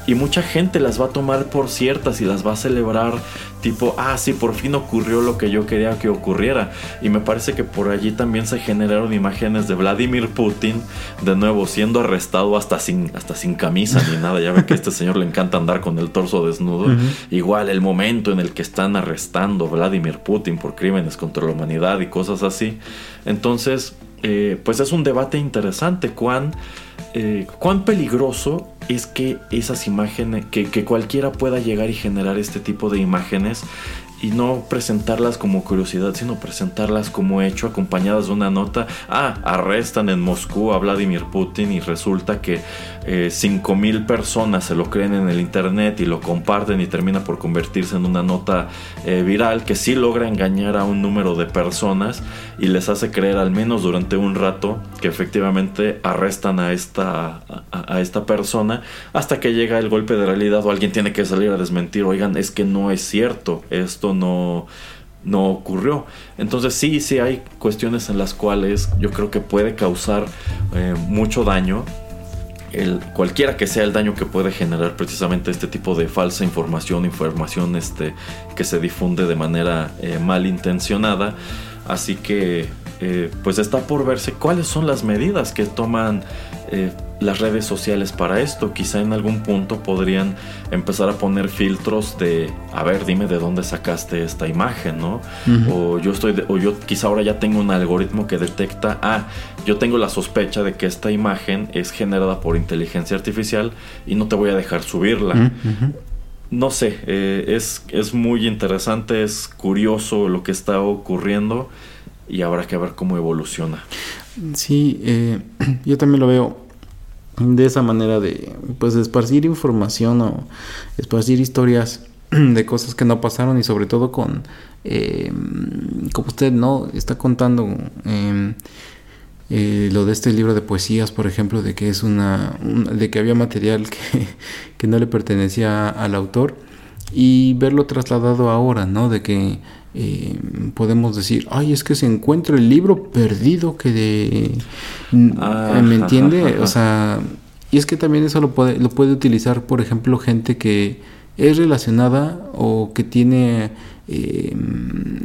Y mucha gente las va a tomar por ciertas y las va a celebrar tipo, ah, sí, por fin ocurrió lo que yo quería que ocurriera. Y me parece que por allí también se generaron imágenes de Vladimir Putin, de nuevo, siendo arrestado hasta sin, hasta sin camisa ni nada. Ya ve que a este señor le encanta andar con el torso desnudo. Igual el momento en el que están arrestando a Vladimir Putin por crímenes contra la humanidad y cosas así. Entonces, eh, pues es un debate interesante. ¿Cuán, eh, cuán peligroso es que esas imágenes, que, que cualquiera pueda llegar y generar este tipo de imágenes y no presentarlas como curiosidad, sino presentarlas como hecho, acompañadas de una nota. Ah, arrestan en Moscú a Vladimir Putin y resulta que eh, 5.000 personas se lo creen en el internet y lo comparten y termina por convertirse en una nota eh, viral que sí logra engañar a un número de personas y les hace creer al menos durante un rato que efectivamente arrestan a esta, a, a esta persona hasta que llega el golpe de realidad o alguien tiene que salir a desmentir, oigan, es que no es cierto, esto no, no ocurrió. Entonces sí, sí hay cuestiones en las cuales yo creo que puede causar eh, mucho daño. El, cualquiera que sea el daño que puede generar precisamente este tipo de falsa información, información este, que se difunde de manera eh, malintencionada. Así que eh, pues está por verse cuáles son las medidas que toman las redes sociales para esto. Quizá en algún punto podrían empezar a poner filtros de, a ver, dime de dónde sacaste esta imagen, ¿no? O yo estoy, de- o yo quizá ahora ya tengo un algoritmo que detecta, ah, yo tengo la sospecha de que esta imagen es generada por inteligencia artificial y no te voy a dejar subirla. No sé, eh, es, es muy interesante, es curioso lo que está ocurriendo y habrá que ver cómo evoluciona. Sí, eh, yo también lo veo de esa manera de, pues, esparcir información o esparcir historias de cosas que no pasaron y sobre todo con, eh, como usted no está contando eh, eh, lo de este libro de poesías, por ejemplo, de que es una, un- de que había material que, que no le pertenecía al autor y verlo trasladado ahora, ¿no? De que eh, podemos decir, ay, es que se encuentra el libro perdido que de... Ah, ¿Me entiende? ajá, ajá. O sea, y es que también eso lo puede, lo puede utilizar, por ejemplo, gente que es relacionada o que tiene eh,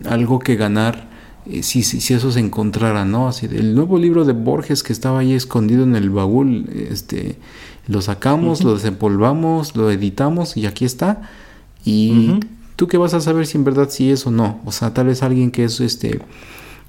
algo que ganar eh, si, si, si eso se encontrara, ¿no? Así, el nuevo libro de Borges que estaba ahí escondido en el baúl, este, lo sacamos, lo desempolvamos, lo editamos y aquí está. Y. tú qué vas a saber si en verdad sí es o no. O sea, tal vez alguien que es este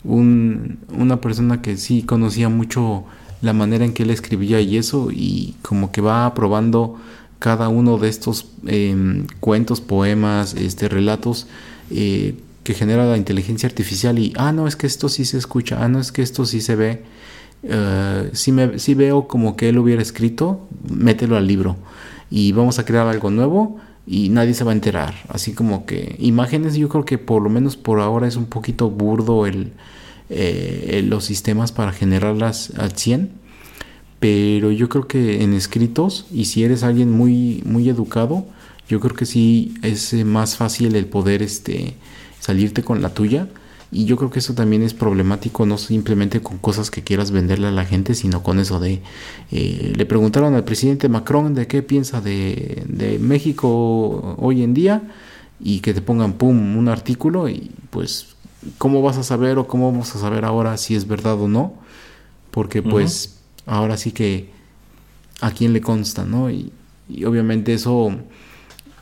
un, una persona que sí conocía mucho la manera en que él escribía y eso, y como que va probando cada uno de estos em, cuentos, poemas, este, relatos eh, que genera la inteligencia artificial y, ah, no, es que esto sí se escucha, ah, no, es que esto sí se ve, eh, sí, me, sí veo como que él hubiera escrito, mételo al libro y vamos a crear algo nuevo y nadie se va a enterar. Así como que imágenes, yo creo que por lo menos por ahora es un poquito burdo el, eh, los sistemas para generarlas al 100. Pero yo creo que en escritos, y si eres alguien muy, muy educado, yo creo que sí es más fácil el poder este, salirte con la tuya. Y yo creo que eso también es problemático, no simplemente con cosas que quieras venderle a la gente, sino con eso de... eh, le preguntaron al presidente Macron de qué piensa de, de México hoy en día y que te pongan, ¡pum!, un artículo y pues, ¿cómo vas a saber o cómo vamos a saber ahora si es verdad o no? Porque pues ahora sí que a quién le consta, ¿no? Y, y obviamente eso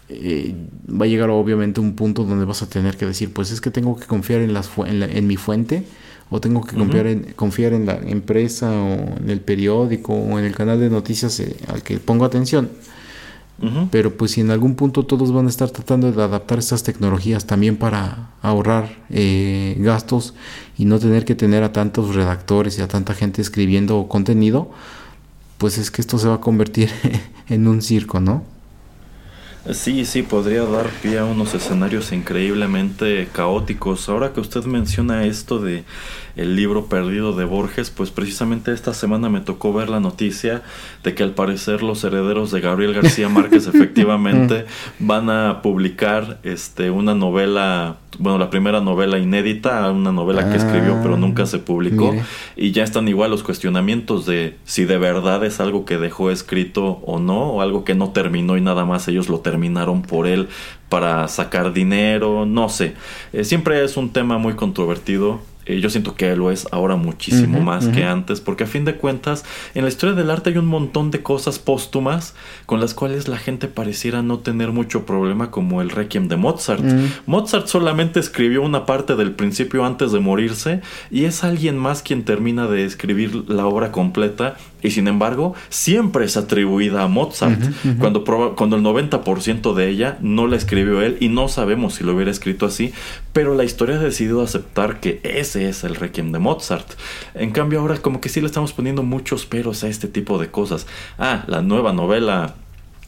eh, va a llegar obviamente un punto donde vas a tener que decir, pues es que tengo que confiar en, las en, mi fuente o tengo que confiar, en, confiar en la empresa o en el periódico o en el canal de noticias eh, al que pongo atención. Pero pues si en algún punto todos van a estar tratando de adaptar estas tecnologías también para ahorrar eh, gastos y no tener que tener a tantos redactores y a tanta gente escribiendo contenido, pues es que esto se va a convertir en un circo, ¿no? Sí, sí, podría dar pie a unos escenarios increíblemente caóticos. Ahora que usted menciona esto de el libro perdido de Borges, pues precisamente esta semana me tocó ver la noticia de que al parecer los herederos de Gabriel García Márquez efectivamente van a publicar este una novela, bueno, la primera novela inédita, una novela que escribió pero ah, nunca se publicó y ya están igual los cuestionamientos de si de verdad es algo que dejó escrito o no o algo que no terminó y nada más ellos lo terminaron por él para sacar dinero, no sé. Eh, siempre es un tema muy controvertido eh, yo siento que lo es ahora muchísimo más que antes, porque a fin de cuentas, en la historia del arte hay un montón de cosas póstumas con las cuales la gente pareciera no tener mucho problema, como el Requiem de Mozart. Mozart solamente escribió una parte del principio antes de morirse, y es alguien más quien termina de escribir la obra completa y sin embargo siempre es atribuida a Mozart, Cuando, cuando el 90% de ella no la escribió él y no sabemos si lo hubiera escrito así, pero la historia ha decidido aceptar que ese es el requiem de Mozart. En cambio ahora como que sí le estamos poniendo muchos peros a este tipo de cosas. Ah, la nueva novela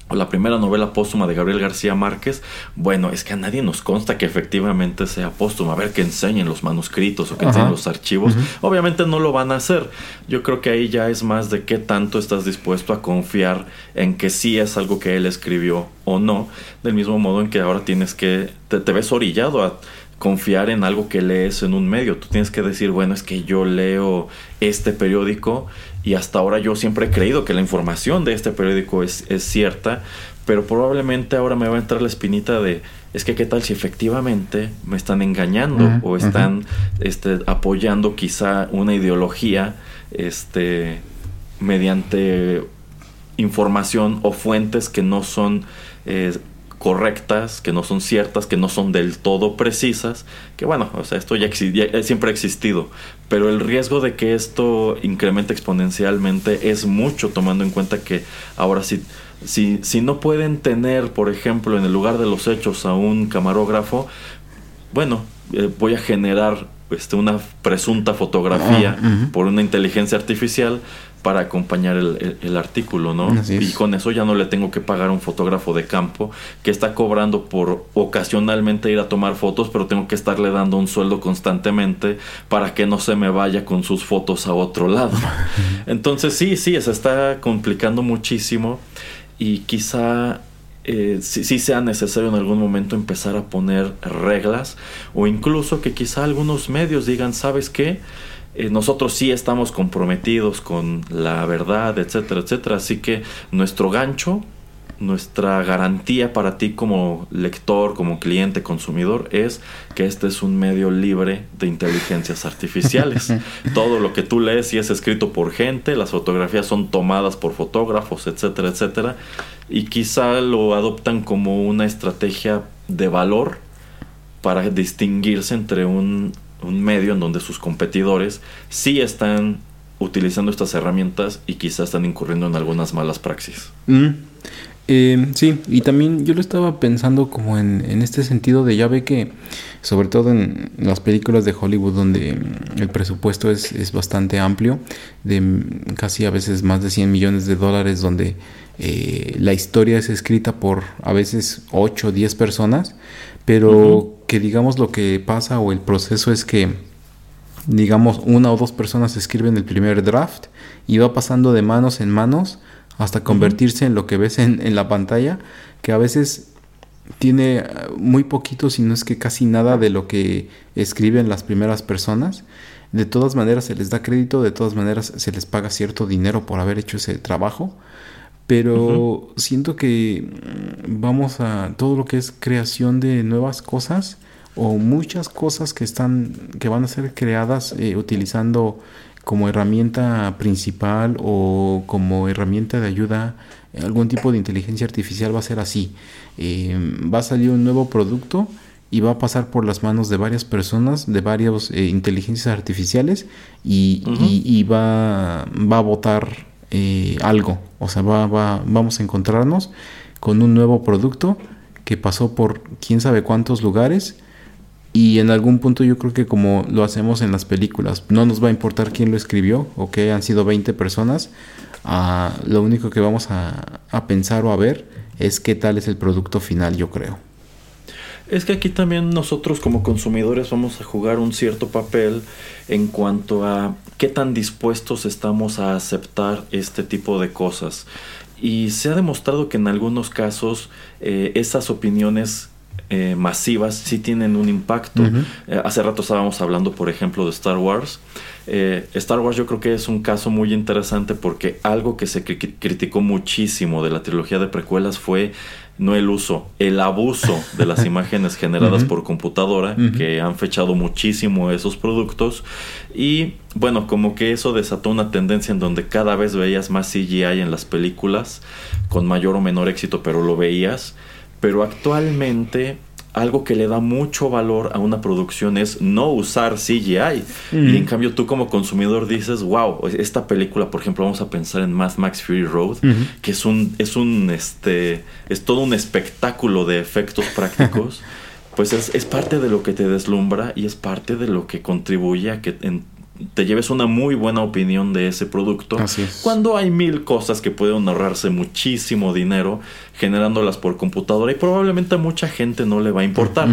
o la primera novela póstuma de Gabriel García Márquez, bueno, es que a nadie nos consta que efectivamente sea póstuma. A ver que enseñen los manuscritos o que enseñen los archivos. Obviamente no lo van a hacer. Yo creo que ahí ya es más de qué tanto estás dispuesto a confiar en que sí es algo que él escribió o no. Del mismo modo en que ahora tienes que, te, te ves orillado a confiar en algo que lees en un medio. Tú tienes que decir, bueno, es que yo leo este periódico y hasta ahora yo siempre he creído que la información de este periódico es, cierta, pero probablemente ahora me va a entrar la espinita de, es que qué tal si efectivamente me están engañando o están este, apoyando quizá una ideología este, mediante información o fuentes que no son eh, correctas, que no son ciertas, que no son del todo precisas, que bueno, o sea, esto ya, siempre ha existido, pero el riesgo de que esto incremente exponencialmente es mucho tomando en cuenta que ahora sí, si, si no pueden tener, por ejemplo, en el lugar de los hechos a un camarógrafo, bueno, eh, voy a generar este, una presunta fotografía por una inteligencia artificial para acompañar el, artículo, ¿no? Y con eso ya no le tengo que pagar a un fotógrafo de campo que está cobrando por ocasionalmente ir a tomar fotos, pero tengo que estarle dando un sueldo constantemente para que no se me vaya con sus fotos a otro lado. Entonces sí, sí, se está complicando muchísimo y quizá eh, sí, sea necesario en algún momento empezar a poner reglas o incluso que quizá algunos medios digan, ¿sabes qué? Eh, nosotros sí estamos comprometidos con la verdad, etcétera, etcétera. Así que nuestro gancho, nuestra garantía para ti como lector, como cliente, consumidor, es que este es un medio libre de inteligencias artificiales. Todo lo que tú lees y es escrito por gente, las fotografías son tomadas por fotógrafos, etcétera, etcétera. Y quizá lo adoptan como una estrategia de valor para distinguirse entre un un medio en donde sus competidores sí están utilizando estas herramientas y quizás están incurriendo en algunas malas praxis. Mm. Eh, sí, y también yo lo estaba pensando como en, en, este sentido de ya ve que, sobre todo en las películas de Hollywood donde el presupuesto es, es bastante amplio, de casi a veces más de 100 millones de dólares, donde eh, la historia es escrita por a veces 8 o 10 personas, pero que digamos lo que pasa o el proceso es que digamos una o dos personas escriben el primer draft y va pasando de manos en manos hasta convertirse en lo que ves en, en, la pantalla, que a veces tiene eh, muy poquito, si no es que casi nada de lo que escriben las primeras personas. De todas maneras se les da crédito, de todas maneras se les paga cierto dinero por haber hecho ese trabajo pero siento que mm, vamos a todo lo que es creación de nuevas cosas o muchas cosas que están que van a ser creadas eh, utilizando como herramienta principal o como herramienta de ayuda, algún tipo de inteligencia artificial va a ser así. Eh, va a salir un nuevo producto y va a pasar por las manos de varias personas, de varias eh, inteligencias artificiales y, y, va, va, a votar eh, algo. O sea, va, va, vamos a encontrarnos con un nuevo producto que pasó por quién sabe cuántos lugares y en algún punto yo creo que como lo hacemos en las películas, no nos va a importar quién lo escribió o que han sido 20 personas, ah, lo único que vamos a, a pensar o a ver es qué tal es el producto final, yo creo. Es que aquí también nosotros como consumidores vamos a jugar un cierto papel en cuanto a qué tan dispuestos estamos a aceptar este tipo de cosas. Y se ha demostrado que en algunos casos eh, esas opiniones eh, masivas sí tienen un impacto. Eh, hace rato estábamos hablando, por ejemplo, de Star Wars. Star Wars yo creo que es un caso muy interesante porque algo que se criticó muchísimo de la trilogía de precuelas fue no el uso, el abuso de las imágenes generadas por computadora, que han fechado muchísimo esos productos. Y bueno, como que eso desató una tendencia en donde cada vez veías más CGI en las películas, con mayor o menor éxito, pero lo veías. Pero actualmente algo que le da mucho valor a una producción es no usar CGI. Y en cambio tú como consumidor dices, wow, esta película, por ejemplo, vamos a pensar en Mad Max Fury Road, que es un, es un, este, es todo un espectáculo de efectos prácticos. pues es, es, parte de lo que te deslumbra y es parte de lo que contribuye a que en, te lleves una muy buena opinión de ese producto. Cuando hay mil cosas que pueden ahorrarse muchísimo dinero generándolas por computadora y probablemente a mucha gente no le va a importar.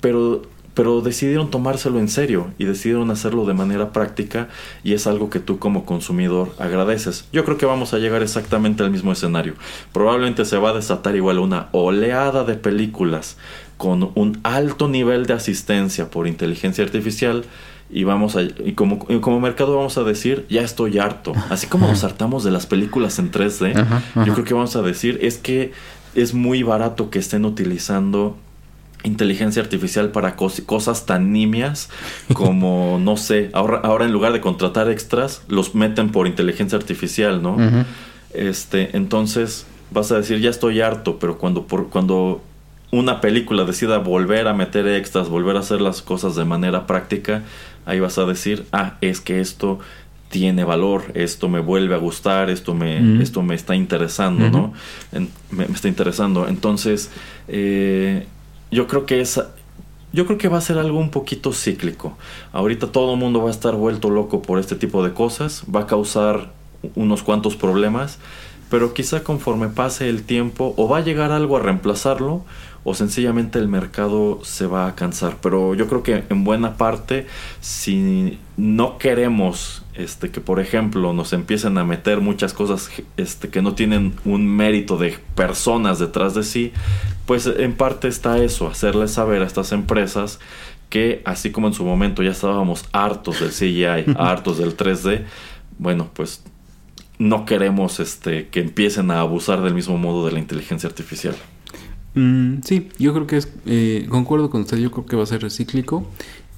Pero pero decidieron tomárselo en serio y decidieron hacerlo de manera práctica y es algo que tú como consumidor agradeces. Yo creo que vamos a llegar exactamente al mismo escenario. Probablemente se va a desatar igual una oleada de películas con un alto nivel de asistencia por inteligencia artificial y vamos a y como, como mercado vamos a decir ya estoy harto. Así como nos hartamos de las películas en 3D yo creo que vamos a decir es que es muy barato que estén utilizando inteligencia artificial para cosas tan nimias como no sé ahora, ahora en lugar de contratar extras los meten por inteligencia artificial no este entonces vas a decir ya estoy harto pero cuando por cuando una película decida volver a meter extras, volver a hacer las cosas de manera práctica, ahí vas a decir, ah, es que esto tiene valor, esto me vuelve a gustar, esto me, esto me está interesando, ¿no? me, está interesando. Entonces, eh, yo creo que es, yo creo que va a ser algo un poquito cíclico. Ahorita todo el mundo va a estar vuelto loco por este tipo de cosas, va a causar unos cuantos problemas, pero quizá conforme pase el tiempo o va a llegar algo a reemplazarlo o sencillamente el mercado se va a cansar. Pero yo creo que en buena parte, si no queremos este, que, por ejemplo, nos empiecen a meter muchas cosas este, que no tienen un mérito de personas detrás de sí, pues en parte está eso, hacerles saber a estas empresas que así como en su momento ya estábamos hartos del CGI, hartos del 3D, bueno, pues no queremos este, que empiecen a abusar del mismo modo de la inteligencia artificial. Mm, sí, yo creo que es, eh, concuerdo con usted, yo creo que va a ser recíclico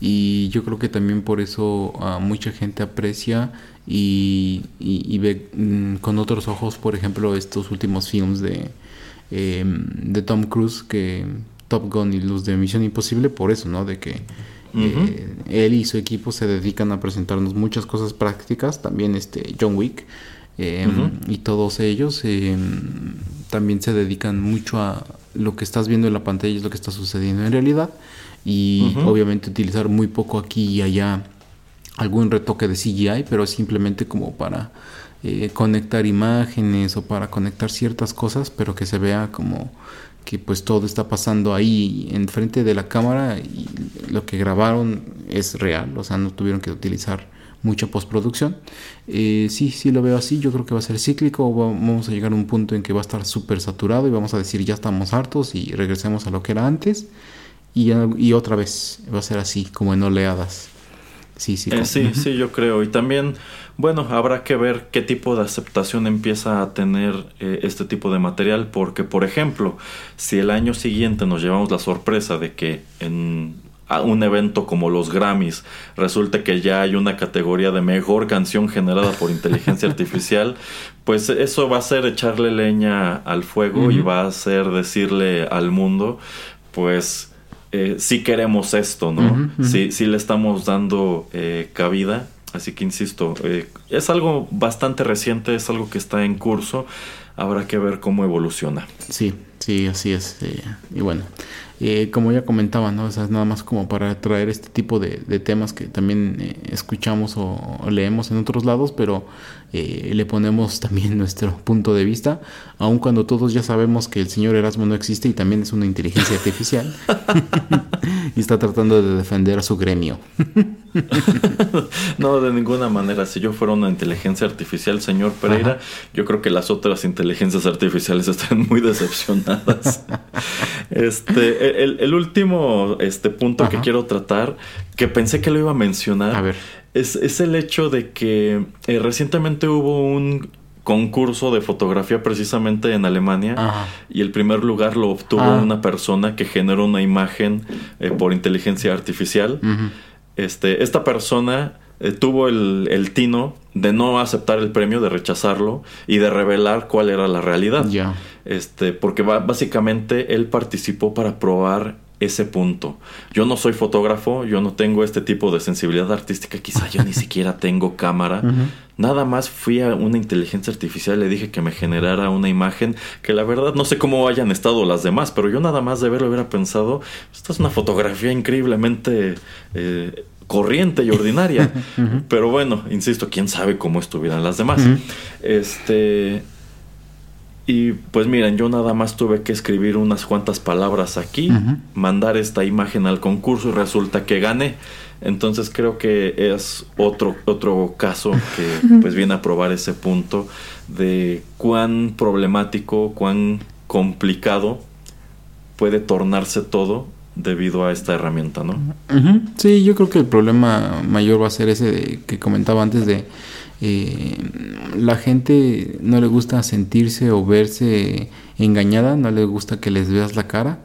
y yo creo que también por eso mucha gente aprecia y, ve mm, con otros ojos, por ejemplo, estos últimos films de, em, de Tom Cruise, que Top Gun y los de Misión Imposible, por eso, ¿no? De que eh, él y su equipo se dedican a presentarnos muchas cosas prácticas, también este John Wick. Em, y todos ellos em, también se dedican mucho a lo que estás viendo en la pantalla es lo que está sucediendo en realidad y obviamente utilizar muy poco aquí y allá algún retoque de CGI pero simplemente como para eh, conectar imágenes o para conectar ciertas cosas pero que se vea como que pues todo está pasando ahí enfrente de la cámara y lo que grabaron es real o sea no tuvieron que utilizar mucha postproducción. Eh, sí, sí lo veo así, yo creo que va a ser cíclico, vamos a llegar a un punto en que va a estar súper saturado y vamos a decir ya estamos hartos y regresemos a lo que era antes y, y otra vez va a ser así, como en oleadas. Sí, sí, eh, sí, sí, yo creo. Y también, bueno, habrá que ver qué tipo de aceptación empieza a tener eh, este tipo de material, porque, por ejemplo, si el año siguiente nos llevamos la sorpresa de que en a un evento como los Grammys resulta que ya hay una categoría de mejor canción generada por inteligencia artificial, pues eso va a ser echarle leña al fuego y va a ser decirle al mundo, pues eh, sí queremos esto, ¿no? Sí, sí le estamos dando eh, cabida. Así que insisto, eh, es algo bastante reciente, es algo que está en curso. Habrá que ver cómo evoluciona. Sí, sí, así es. Eh, y bueno, eh, como ya comentaba, ¿no? O sea, nada más como para traer este tipo de, temas que también eh, escuchamos o, leemos en otros lados, pero eh, le ponemos también nuestro punto de vista, aun cuando todos ya sabemos que el señor Erasmo no existe y también es una inteligencia artificial y está tratando de defender a su gremio. no, de ninguna manera. Si yo fuera una inteligencia artificial, señor Pereira, yo creo que las otras inteligencias artificiales están muy decepcionadas. este el, último este punto que quiero tratar, que pensé que lo iba a mencionar, Es, el hecho de que eh, recientemente hubo un concurso de fotografía precisamente en Alemania y el primer lugar lo obtuvo ah. una persona que generó una imagen eh, por inteligencia artificial. este, esta persona eh, tuvo el, el, tino de no aceptar el premio, de rechazarlo y de revelar cuál era la realidad. Este, porque básicamente él participó para probar ese punto. Yo no soy fotógrafo, yo no tengo este tipo de sensibilidad artística, quizá yo ni siquiera tengo cámara. Nada más fui a una inteligencia artificial, le dije que me generara una imagen que la verdad no sé cómo hayan estado las demás, pero yo nada más de verlo hubiera pensado, esta es una fotografía increíblemente eh, corriente y ordinaria. Pero bueno, insisto, quién sabe cómo estuvieran las demás. Este y pues miren, yo nada más tuve que escribir unas cuantas palabras aquí, mandar esta imagen al concurso y resulta que gané. Entonces creo que es otro, otro caso que pues viene a probar ese punto de cuán problemático, cuán complicado puede tornarse todo debido a esta herramienta, ¿no? Sí, yo creo que el problema mayor va a ser ese que comentaba antes de eh, la gente no le gusta sentirse o verse engañada, no le gusta que les veas la cara.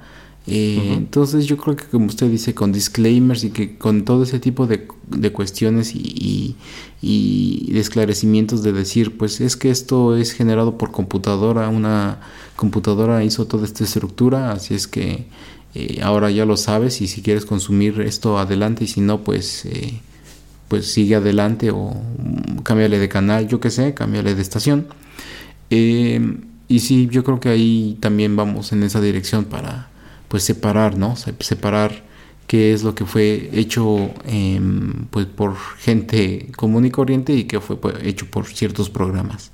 Eh, entonces yo creo que como usted dice, con disclaimers y que con todo ese tipo de, cuestiones y, y, esclarecimientos de decir, pues es que esto es generado por computadora, una computadora hizo toda esta estructura, así es que eh, ahora ya lo sabes y si quieres consumir esto adelante y si no, pues... Eh, pues sigue adelante o cámbiale de canal, yo qué sé, cámbiale de estación. Eh, y sí, yo creo que ahí también vamos en esa dirección para pues separar, ¿no? Separar qué es lo que fue hecho em, pues por gente común y corriente y qué fue pues, hecho por ciertos programas.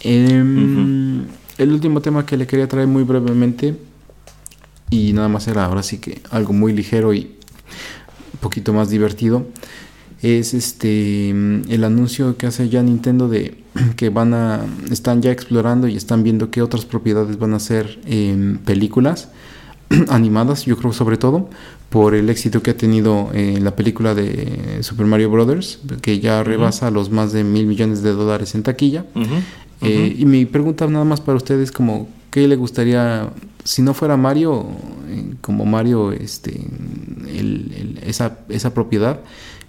Em, el último tema que le quería traer muy brevemente y nada más era ahora sí que algo muy ligero y un poquito más divertido es este el anuncio que hace ya Nintendo de que van a están ya explorando y están viendo qué otras propiedades van a ser en películas animadas, yo creo sobre todo por el éxito que ha tenido en eh, la película de Super Mario Brothers, que ya rebasa los más de mil millones de dólares en taquilla. Eh, y mi pregunta nada más para ustedes como qué le gustaría si no fuera Mario eh, como Mario este esa, esa propiedad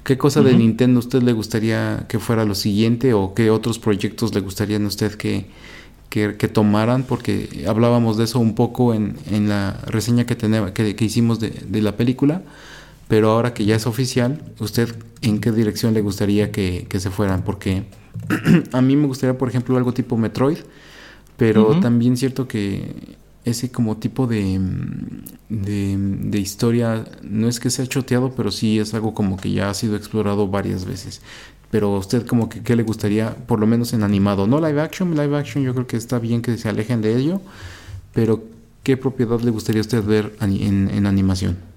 ¿Qué cosa de Nintendo usted le gustaría que fuera lo siguiente o qué otros proyectos le gustaría a usted que, que, tomaran? Porque hablábamos de eso un poco en, en la reseña que, tenemos, que, hicimos de, de, la película, pero ahora que ya es oficial, ¿usted en qué dirección le gustaría que, que se fueran? Porque a mí me gustaría, por ejemplo, algo tipo Metroid, pero también cierto que ese como tipo de, de, historia no es que sea choteado, pero sí es algo como que ya ha sido explorado varias veces. Pero a usted como que qué le gustaría, por lo menos en animado, no live action, live action yo creo que está bien que se alejen de ello, pero ¿qué propiedad le gustaría a usted ver en, en animación?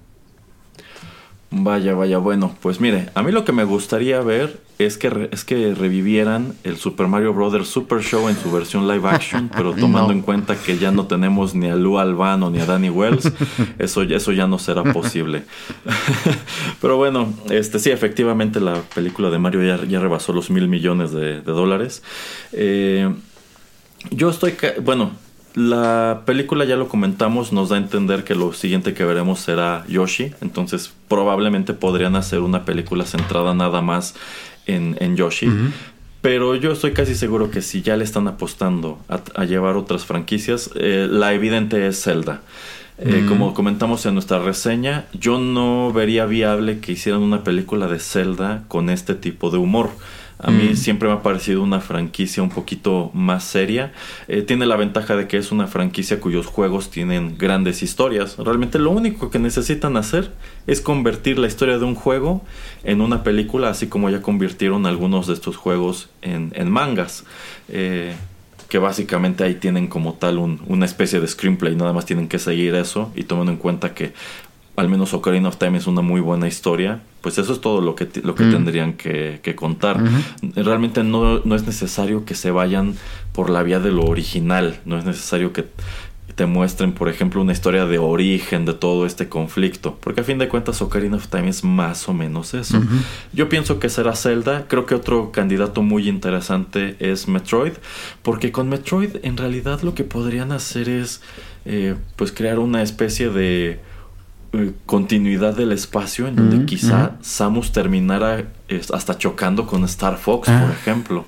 Vaya, vaya, bueno, pues mire, a mí lo que me gustaría ver es que, es que revivieran el Super Mario Bros. Super Show en su versión live action, pero tomando en cuenta que ya no tenemos ni a Lou Albano ni a Danny Wells, eso, eso ya no será posible. pero bueno, este sí, efectivamente la película de Mario ya, ya rebasó los mil millones de, dólares. Eh, yo estoy, bueno, la película ya lo comentamos, nos da a entender que lo siguiente que veremos será Yoshi, entonces probablemente podrían hacer una película centrada nada más en, en Yoshi. Pero yo estoy casi seguro que si ya le están apostando a, llevar otras franquicias, eh, la evidente es Zelda. Eh, mm. Como comentamos en nuestra reseña, yo no vería viable que hicieran una película de Zelda con este tipo de humor. A mí mm. siempre me ha parecido una franquicia un poquito más seria. Eh, tiene la ventaja de que es una franquicia cuyos juegos tienen grandes historias. Realmente lo único que necesitan hacer es convertir la historia de un juego en una película, así como ya convirtieron algunos de estos juegos en, mangas. Eh, que básicamente ahí tienen como tal una especie de screenplay, nada más tienen que seguir eso y tomando en cuenta que al menos Ocarina of Time es una muy buena historia, pues eso es todo lo que, lo que mm. tendrían que, contar. Realmente no, no, es necesario que se vayan por la vía de lo original, no es necesario que te muestren, por ejemplo, una historia de origen de todo este conflicto, porque a fin de cuentas Ocarina of Time es más o menos eso. Yo pienso que será Zelda, creo que otro candidato muy interesante es Metroid, porque con Metroid en realidad lo que podrían hacer es eh, pues crear una especie de eh, continuidad del espacio en donde quizá Samus terminara hasta chocando con Star Fox, por ah. ejemplo.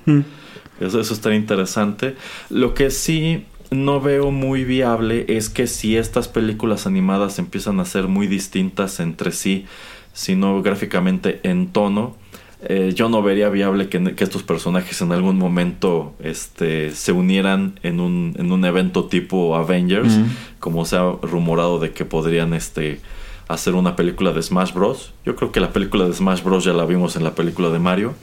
Eso, eso estaría interesante. Lo que sí no veo muy viable es que si estas películas animadas empiezan a ser muy distintas entre sí, sino gráficamente en tono, eh, yo no vería viable que, estos personajes en algún momento este, se unieran en un, en un evento tipo Avengers, como se ha rumorado de que podrían este, hacer una película de Smash Bros. Yo creo que la película de Smash Bros. ya la vimos en la película de Mario.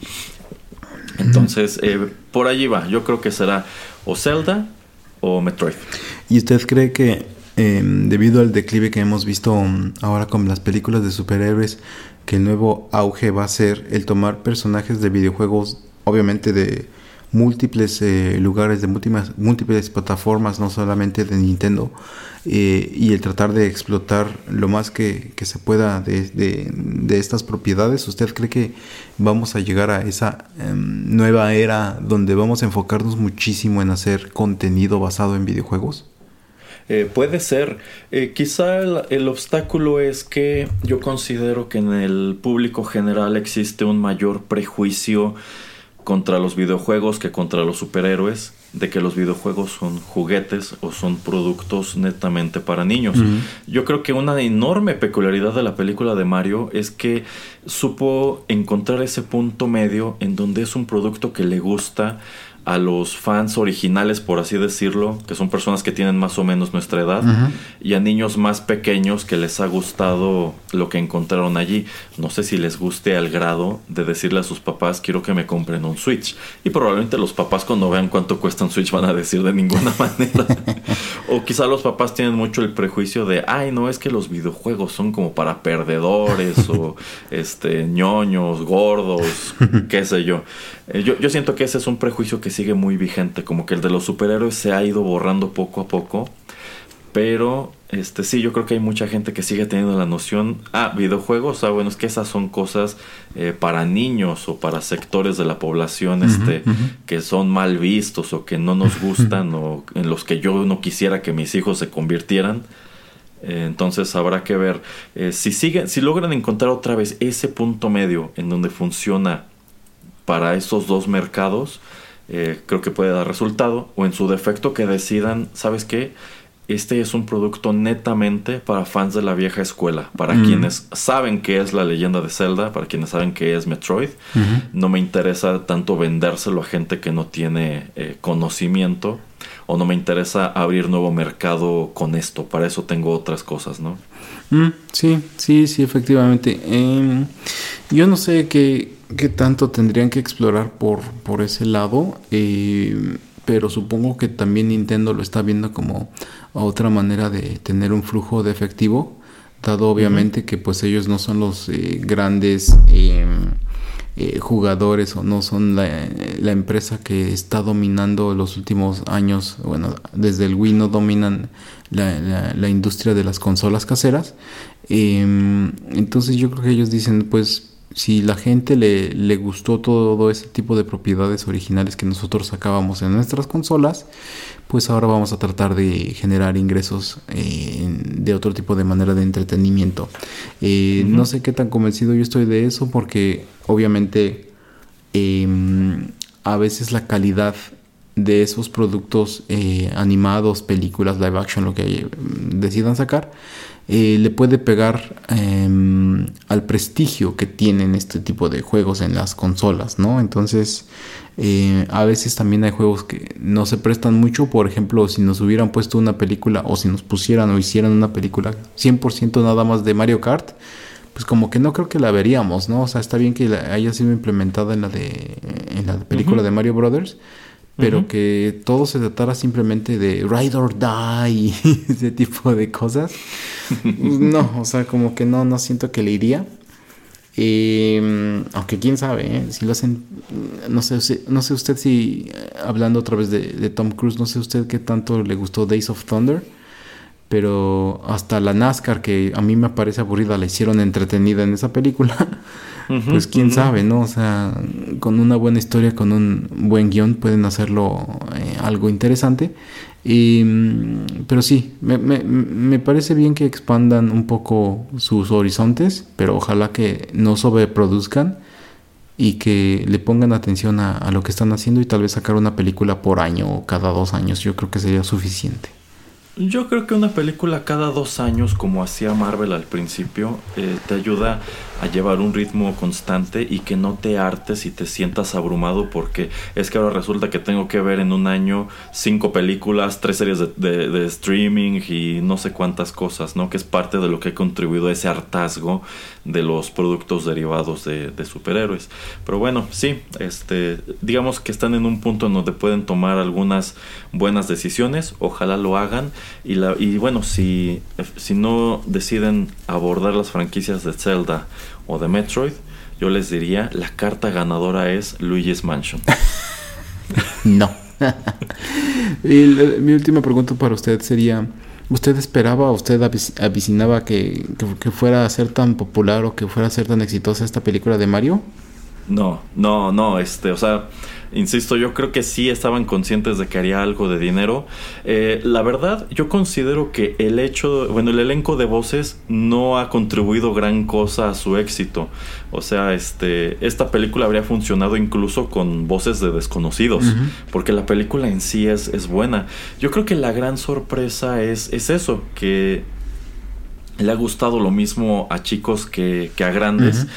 Entonces, eh, por allí va. Yo creo que será o Zelda o Metroid. ¿Y usted cree que em, debido al declive que hemos visto ahora con las películas de superhéroes, que el nuevo auge va a ser el tomar personajes de videojuegos, obviamente de múltiples eh, lugares, de múltiples, múltiples plataformas, no solamente de Nintendo, eh, y el tratar de explotar lo más que, se pueda de, estas propiedades, ¿usted cree que vamos a llegar a esa em, nueva era donde vamos a enfocarnos muchísimo en hacer contenido basado en videojuegos? Eh, puede ser. Eh, quizá el, obstáculo es que yo considero que en el público general existe un mayor prejuicio contra los videojuegos que contra los superhéroes, de que los videojuegos son juguetes o son productos netamente para niños. Yo creo que una enorme peculiaridad de la película de Mario es que supo encontrar ese punto medio en donde es un producto que le gusta a los fans originales, por así decirlo, que son personas que tienen más o menos nuestra edad, y a niños más pequeños que les ha gustado lo que encontraron allí. No sé si les guste al grado de decirle a sus papás, quiero que me compren un Switch. Y probablemente los papás cuando vean cuánto cuesta un Switch van a decir de ninguna manera. o quizá los papás tienen mucho el prejuicio de, ay, no es que los videojuegos son como para perdedores o este ñoños, gordos, qué sé yo. Eh, yo. Yo siento que ese es un prejuicio que sigue muy vigente, como que el de los superhéroes se ha ido borrando poco a poco. Pero este sí, yo creo que hay mucha gente que sigue teniendo la noción, ah, videojuegos, ah, bueno, es que esas son cosas eh, para niños o para sectores de la población este que son mal vistos o que no nos gustan o en los que yo no quisiera que mis hijos se convirtieran. Eh, entonces habrá que ver eh, si siguen, si logran encontrar otra vez ese punto medio en donde funciona para esos dos mercados, eh, creo que puede dar resultado. O en su defecto que decidan, ¿sabes qué? Este es un producto netamente para fans de la vieja escuela, para mm. quienes saben qué es la leyenda de Zelda, para quienes saben qué es Metroid. No me interesa tanto vendérselo a gente que no tiene eh, conocimiento o no me interesa abrir nuevo mercado con esto. Para eso tengo otras cosas, ¿no? Mm, sí, sí, sí, efectivamente. Em, yo no sé qué, qué tanto tendrían que explorar por, por ese lado, eh, pero supongo que también Nintendo lo está viendo como otra manera de tener un flujo de efectivo, dado obviamente que pues ellos no son los eh, grandes em, eh, jugadores o no son la, la, empresa que está dominando los últimos años, bueno, desde el Wii no dominan la, la industria de las consolas caseras, em, entonces yo creo que ellos dicen pues si la gente le, le gustó todo ese tipo de propiedades originales que nosotros sacábamos en nuestras consolas, pues ahora vamos a tratar de generar ingresos eh, de otro tipo de manera de entretenimiento. Eh, no sé qué tan convencido yo estoy de eso porque obviamente em, a veces la calidad de esos productos eh, animados, películas, live action, lo que decidan sacar, eh, le puede pegar em, al prestigio que tienen este tipo de juegos en las consolas, ¿no? Entonces, eh, a veces también hay juegos que no se prestan mucho, por ejemplo, si nos hubieran puesto una película o si nos pusieran o hicieran una película 100% nada más de Mario Kart, pues como que no creo que la veríamos, ¿no? O sea, está bien que haya sido implementada en la de en la película de Mario Brothers, pero que todo se tratara simplemente de ride or die y ese tipo de cosas. no, o sea, como que no, no siento que le iría. Em, aunque quién sabe, ¿eh? si lo hacen, no sé, no sé usted si, hablando otra vez de, de, Tom Cruise, no sé usted qué tanto le gustó Days of Thunder, pero hasta la NASCAR, que a mí me parece aburrida, la hicieron entretenida en esa película. pues quién sabe, ¿no? O sea, con una buena historia, con un buen guion, pueden hacerlo eh, algo interesante. Y, mm, pero sí, me, me, me, parece bien que expandan un poco sus horizontes, pero ojalá que no sobreproduzcan y que le pongan atención a, a lo que están haciendo y tal vez sacar una película por año o cada dos años. Yo creo que sería suficiente. Yo creo que una película cada dos años, como hacía Marvel al principio, eh, te ayuda a llevar un ritmo constante y que no te hartes y te sientas abrumado porque es que ahora resulta que tengo que ver en un año cinco películas, tres series de, streaming y no sé cuántas cosas, ¿no? Que es parte de lo que ha contribuido a ese hartazgo de los productos derivados de, superhéroes. Pero bueno, sí, este, digamos que están en un punto en donde pueden tomar algunas buenas decisiones, ojalá lo hagan y, la, y bueno, si, si no deciden abordar las franquicias de Zelda o de Metroid, yo les diría, la carta ganadora es Luigi's Mansion. no. y mi última pregunta para usted sería, ¿usted esperaba, usted avicinaba que, que, fuera a ser tan popular o que fuera a ser tan exitosa esta película de Mario? No, no, no, este, o sea, Insisto, yo creo que sí estaban conscientes de que haría algo de dinero. Eh, la verdad, yo considero que el hecho, bueno, el elenco de voces no ha contribuido gran cosa a su éxito. O sea, este, esta película habría funcionado incluso con voces de desconocidos, porque la película en sí es, es buena. Yo creo que la gran sorpresa es, es eso, que le ha gustado lo mismo a chicos que, a grandes.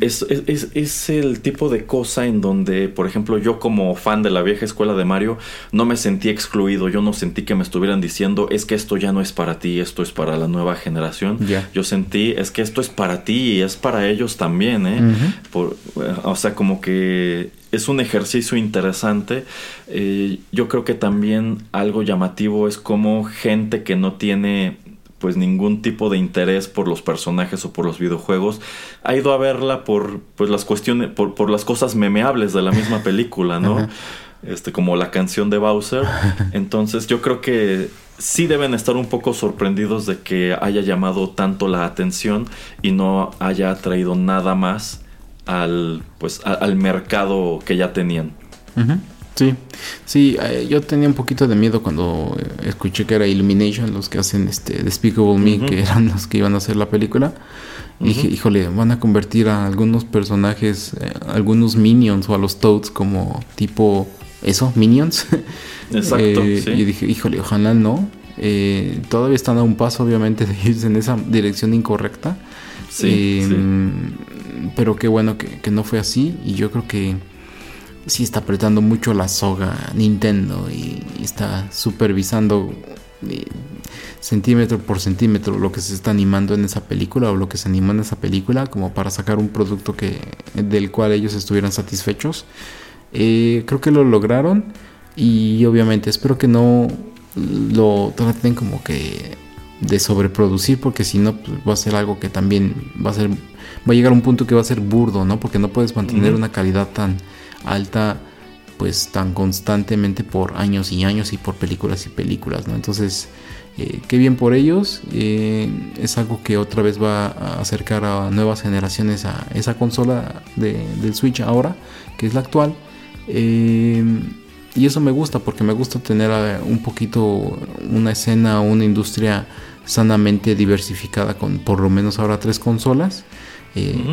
es, el tipo de cosa en donde, por ejemplo, yo como fan de la vieja escuela de Mario, no me sentí excluido, yo no sentí que me estuvieran diciendo, es que esto ya no es para ti, esto es para la nueva generación. Yo sentí, es que esto es para ti y es para ellos también, ¿eh? o sea, como que es un ejercicio interesante. Eh, yo creo que también algo llamativo es como gente que no tiene pues ningún tipo de interés por los personajes o por los videojuegos, ha ido a verla por pues las cuestiones, por, por las cosas memeables de la misma película, ¿no? Este, como la canción de Bowser. Entonces yo creo que sí deben estar un poco sorprendidos de que haya llamado tanto la atención y no haya traído nada más al, pues, al mercado que ya tenían. Sí, sí, eh, yo tenía un poquito de miedo cuando eh, escuché que era Illumination los que hacen este Despicable Me, que eran los que iban a hacer la película. dije, híjole, van a convertir a algunos personajes, eh, algunos minions o a los Toads como tipo eso, minions. Exacto. Y dije, híjole, ojalá no. todavía están a un paso, obviamente, de irse en esa dirección incorrecta. Sí. Pero qué bueno que, que no fue así. Y yo creo que sí está apretando mucho la soga Nintendo y, está supervisando eh, centímetro por centímetro lo que se está animando en esa película o lo que se animó en esa película como para sacar un producto que del cual ellos estuvieran satisfechos. Eh, creo que lo lograron y obviamente espero que no lo traten como que de sobreproducir porque si no pues, va a ser algo que también va a ser va a llegar a un punto que va a ser burdo no porque no puedes mantener una calidad tan alta pues tan constantemente por años y años y por películas y películas, ¿no? Entonces Eh, qué bien por ellos. Eh, es algo que otra vez va a acercar a nuevas generaciones a esa consola del Switch ahora, que es la actual. Eh, y eso me gusta porque me gusta tener un poquito una escena, una industria sanamente diversificada con por lo menos ahora tres consolas.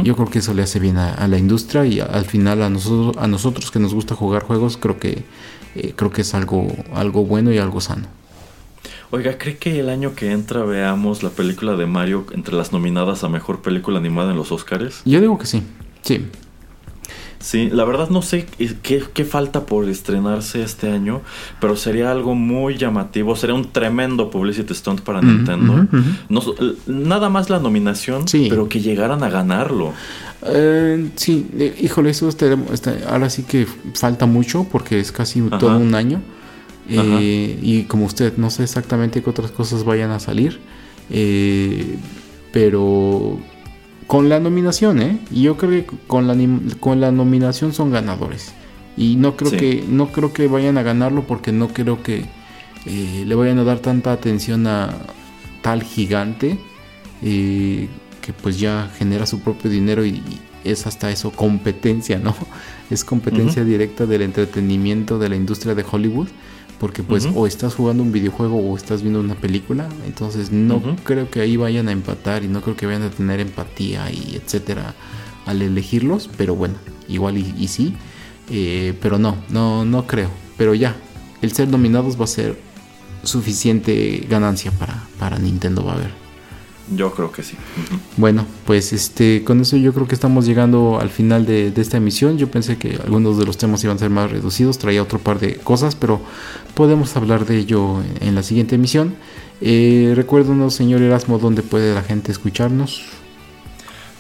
Yo creo que eso le hace bien a, la industria y al final a nosotros, a nosotros que nos gusta jugar juegos creo que creo que es algo, algo bueno y algo sano. Oiga, ¿cree que el año que entra veamos la película de Mario entre las nominadas a mejor película animada en los Oscars? Yo digo que sí, sí. Sí, la verdad no sé qué, falta por estrenarse este año, pero sería algo muy llamativo, sería un tremendo publicity stunt para Nintendo. nada más la nominación, pero que llegaran a ganarlo. Eh, sí, eh, híjole, eso este, ahora sí que falta mucho porque es casi todo un año. Eh, y como usted, no sé exactamente qué otras cosas vayan a salir. Eh, pero con la nominación, ¿eh? Y yo creo que con la, con la nominación son ganadores. Y no creo, que, no creo que vayan a ganarlo porque no creo que eh, le vayan a dar tanta atención a tal gigante que pues ya genera su propio dinero y, es hasta eso competencia, ¿no? Es competencia directa del entretenimiento de la industria de Hollywood porque pues o estás jugando un videojuego o estás viendo una película, entonces no creo que ahí vayan a empatar y no creo que vayan a tener empatía y etcétera al elegirlos, pero bueno, igual y, sí, eh, pero no, no, no creo, pero ya, el ser nominados va a ser suficiente ganancia para, para Nintendo, va a ver. Yo creo que sí. Bueno, pues este, con eso yo creo que estamos llegando al final de, esta emisión. Yo pensé que algunos de los temas iban a ser más reducidos, traía otro par de cosas, pero podemos hablar de ello en la siguiente emisión. Eh, recuérdanos, señor Erasmo, dónde puede la gente escucharnos.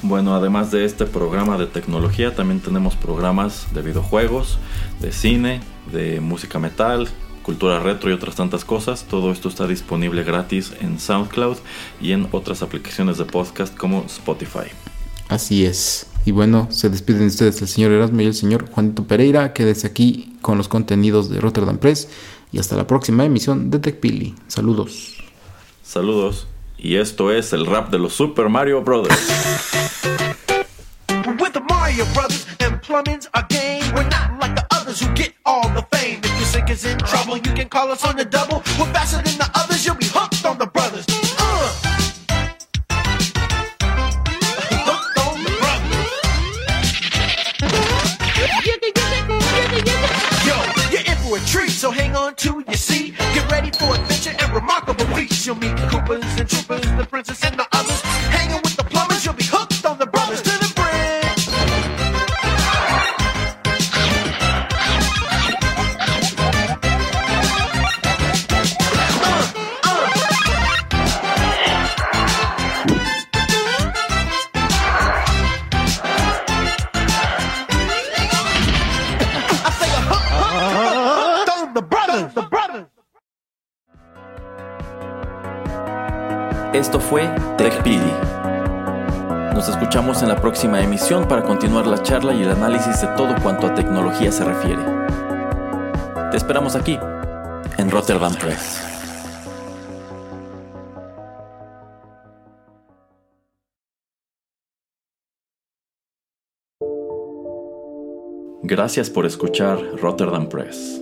Bueno, además de este programa de tecnología, también tenemos programas de videojuegos, de cine, de música metal, cultura retro y otras tantas cosas. Todo esto está disponible gratis en SoundCloud y en otras aplicaciones de podcast como Spotify. Así es. Y bueno, se despiden ustedes el señor Erasmo y el señor Juanito Pereira. Quédese aquí con los contenidos de Rotterdam Press y hasta la próxima emisión de TechPili. Saludos. Saludos. Y esto es el rap de los Super Mario Brothers. Mario Brothers and plumbing's a game. We're not like the others who get all the fame. If your sink is in trouble, you can call us on the double. We're faster than the others, you'll be hooked on the brothers. Uh. A treat, so hang on to your seat. Get ready for adventure and remarkable feats. You'll meet Koopas and Troopers, the princess and the others. Esto fue TechPili. Nos escuchamos en la próxima emisión para continuar la charla y el análisis de todo cuanto a tecnología se refiere. Te esperamos aquí, en Rotterdam Press. Gracias por escuchar Rotterdam Press.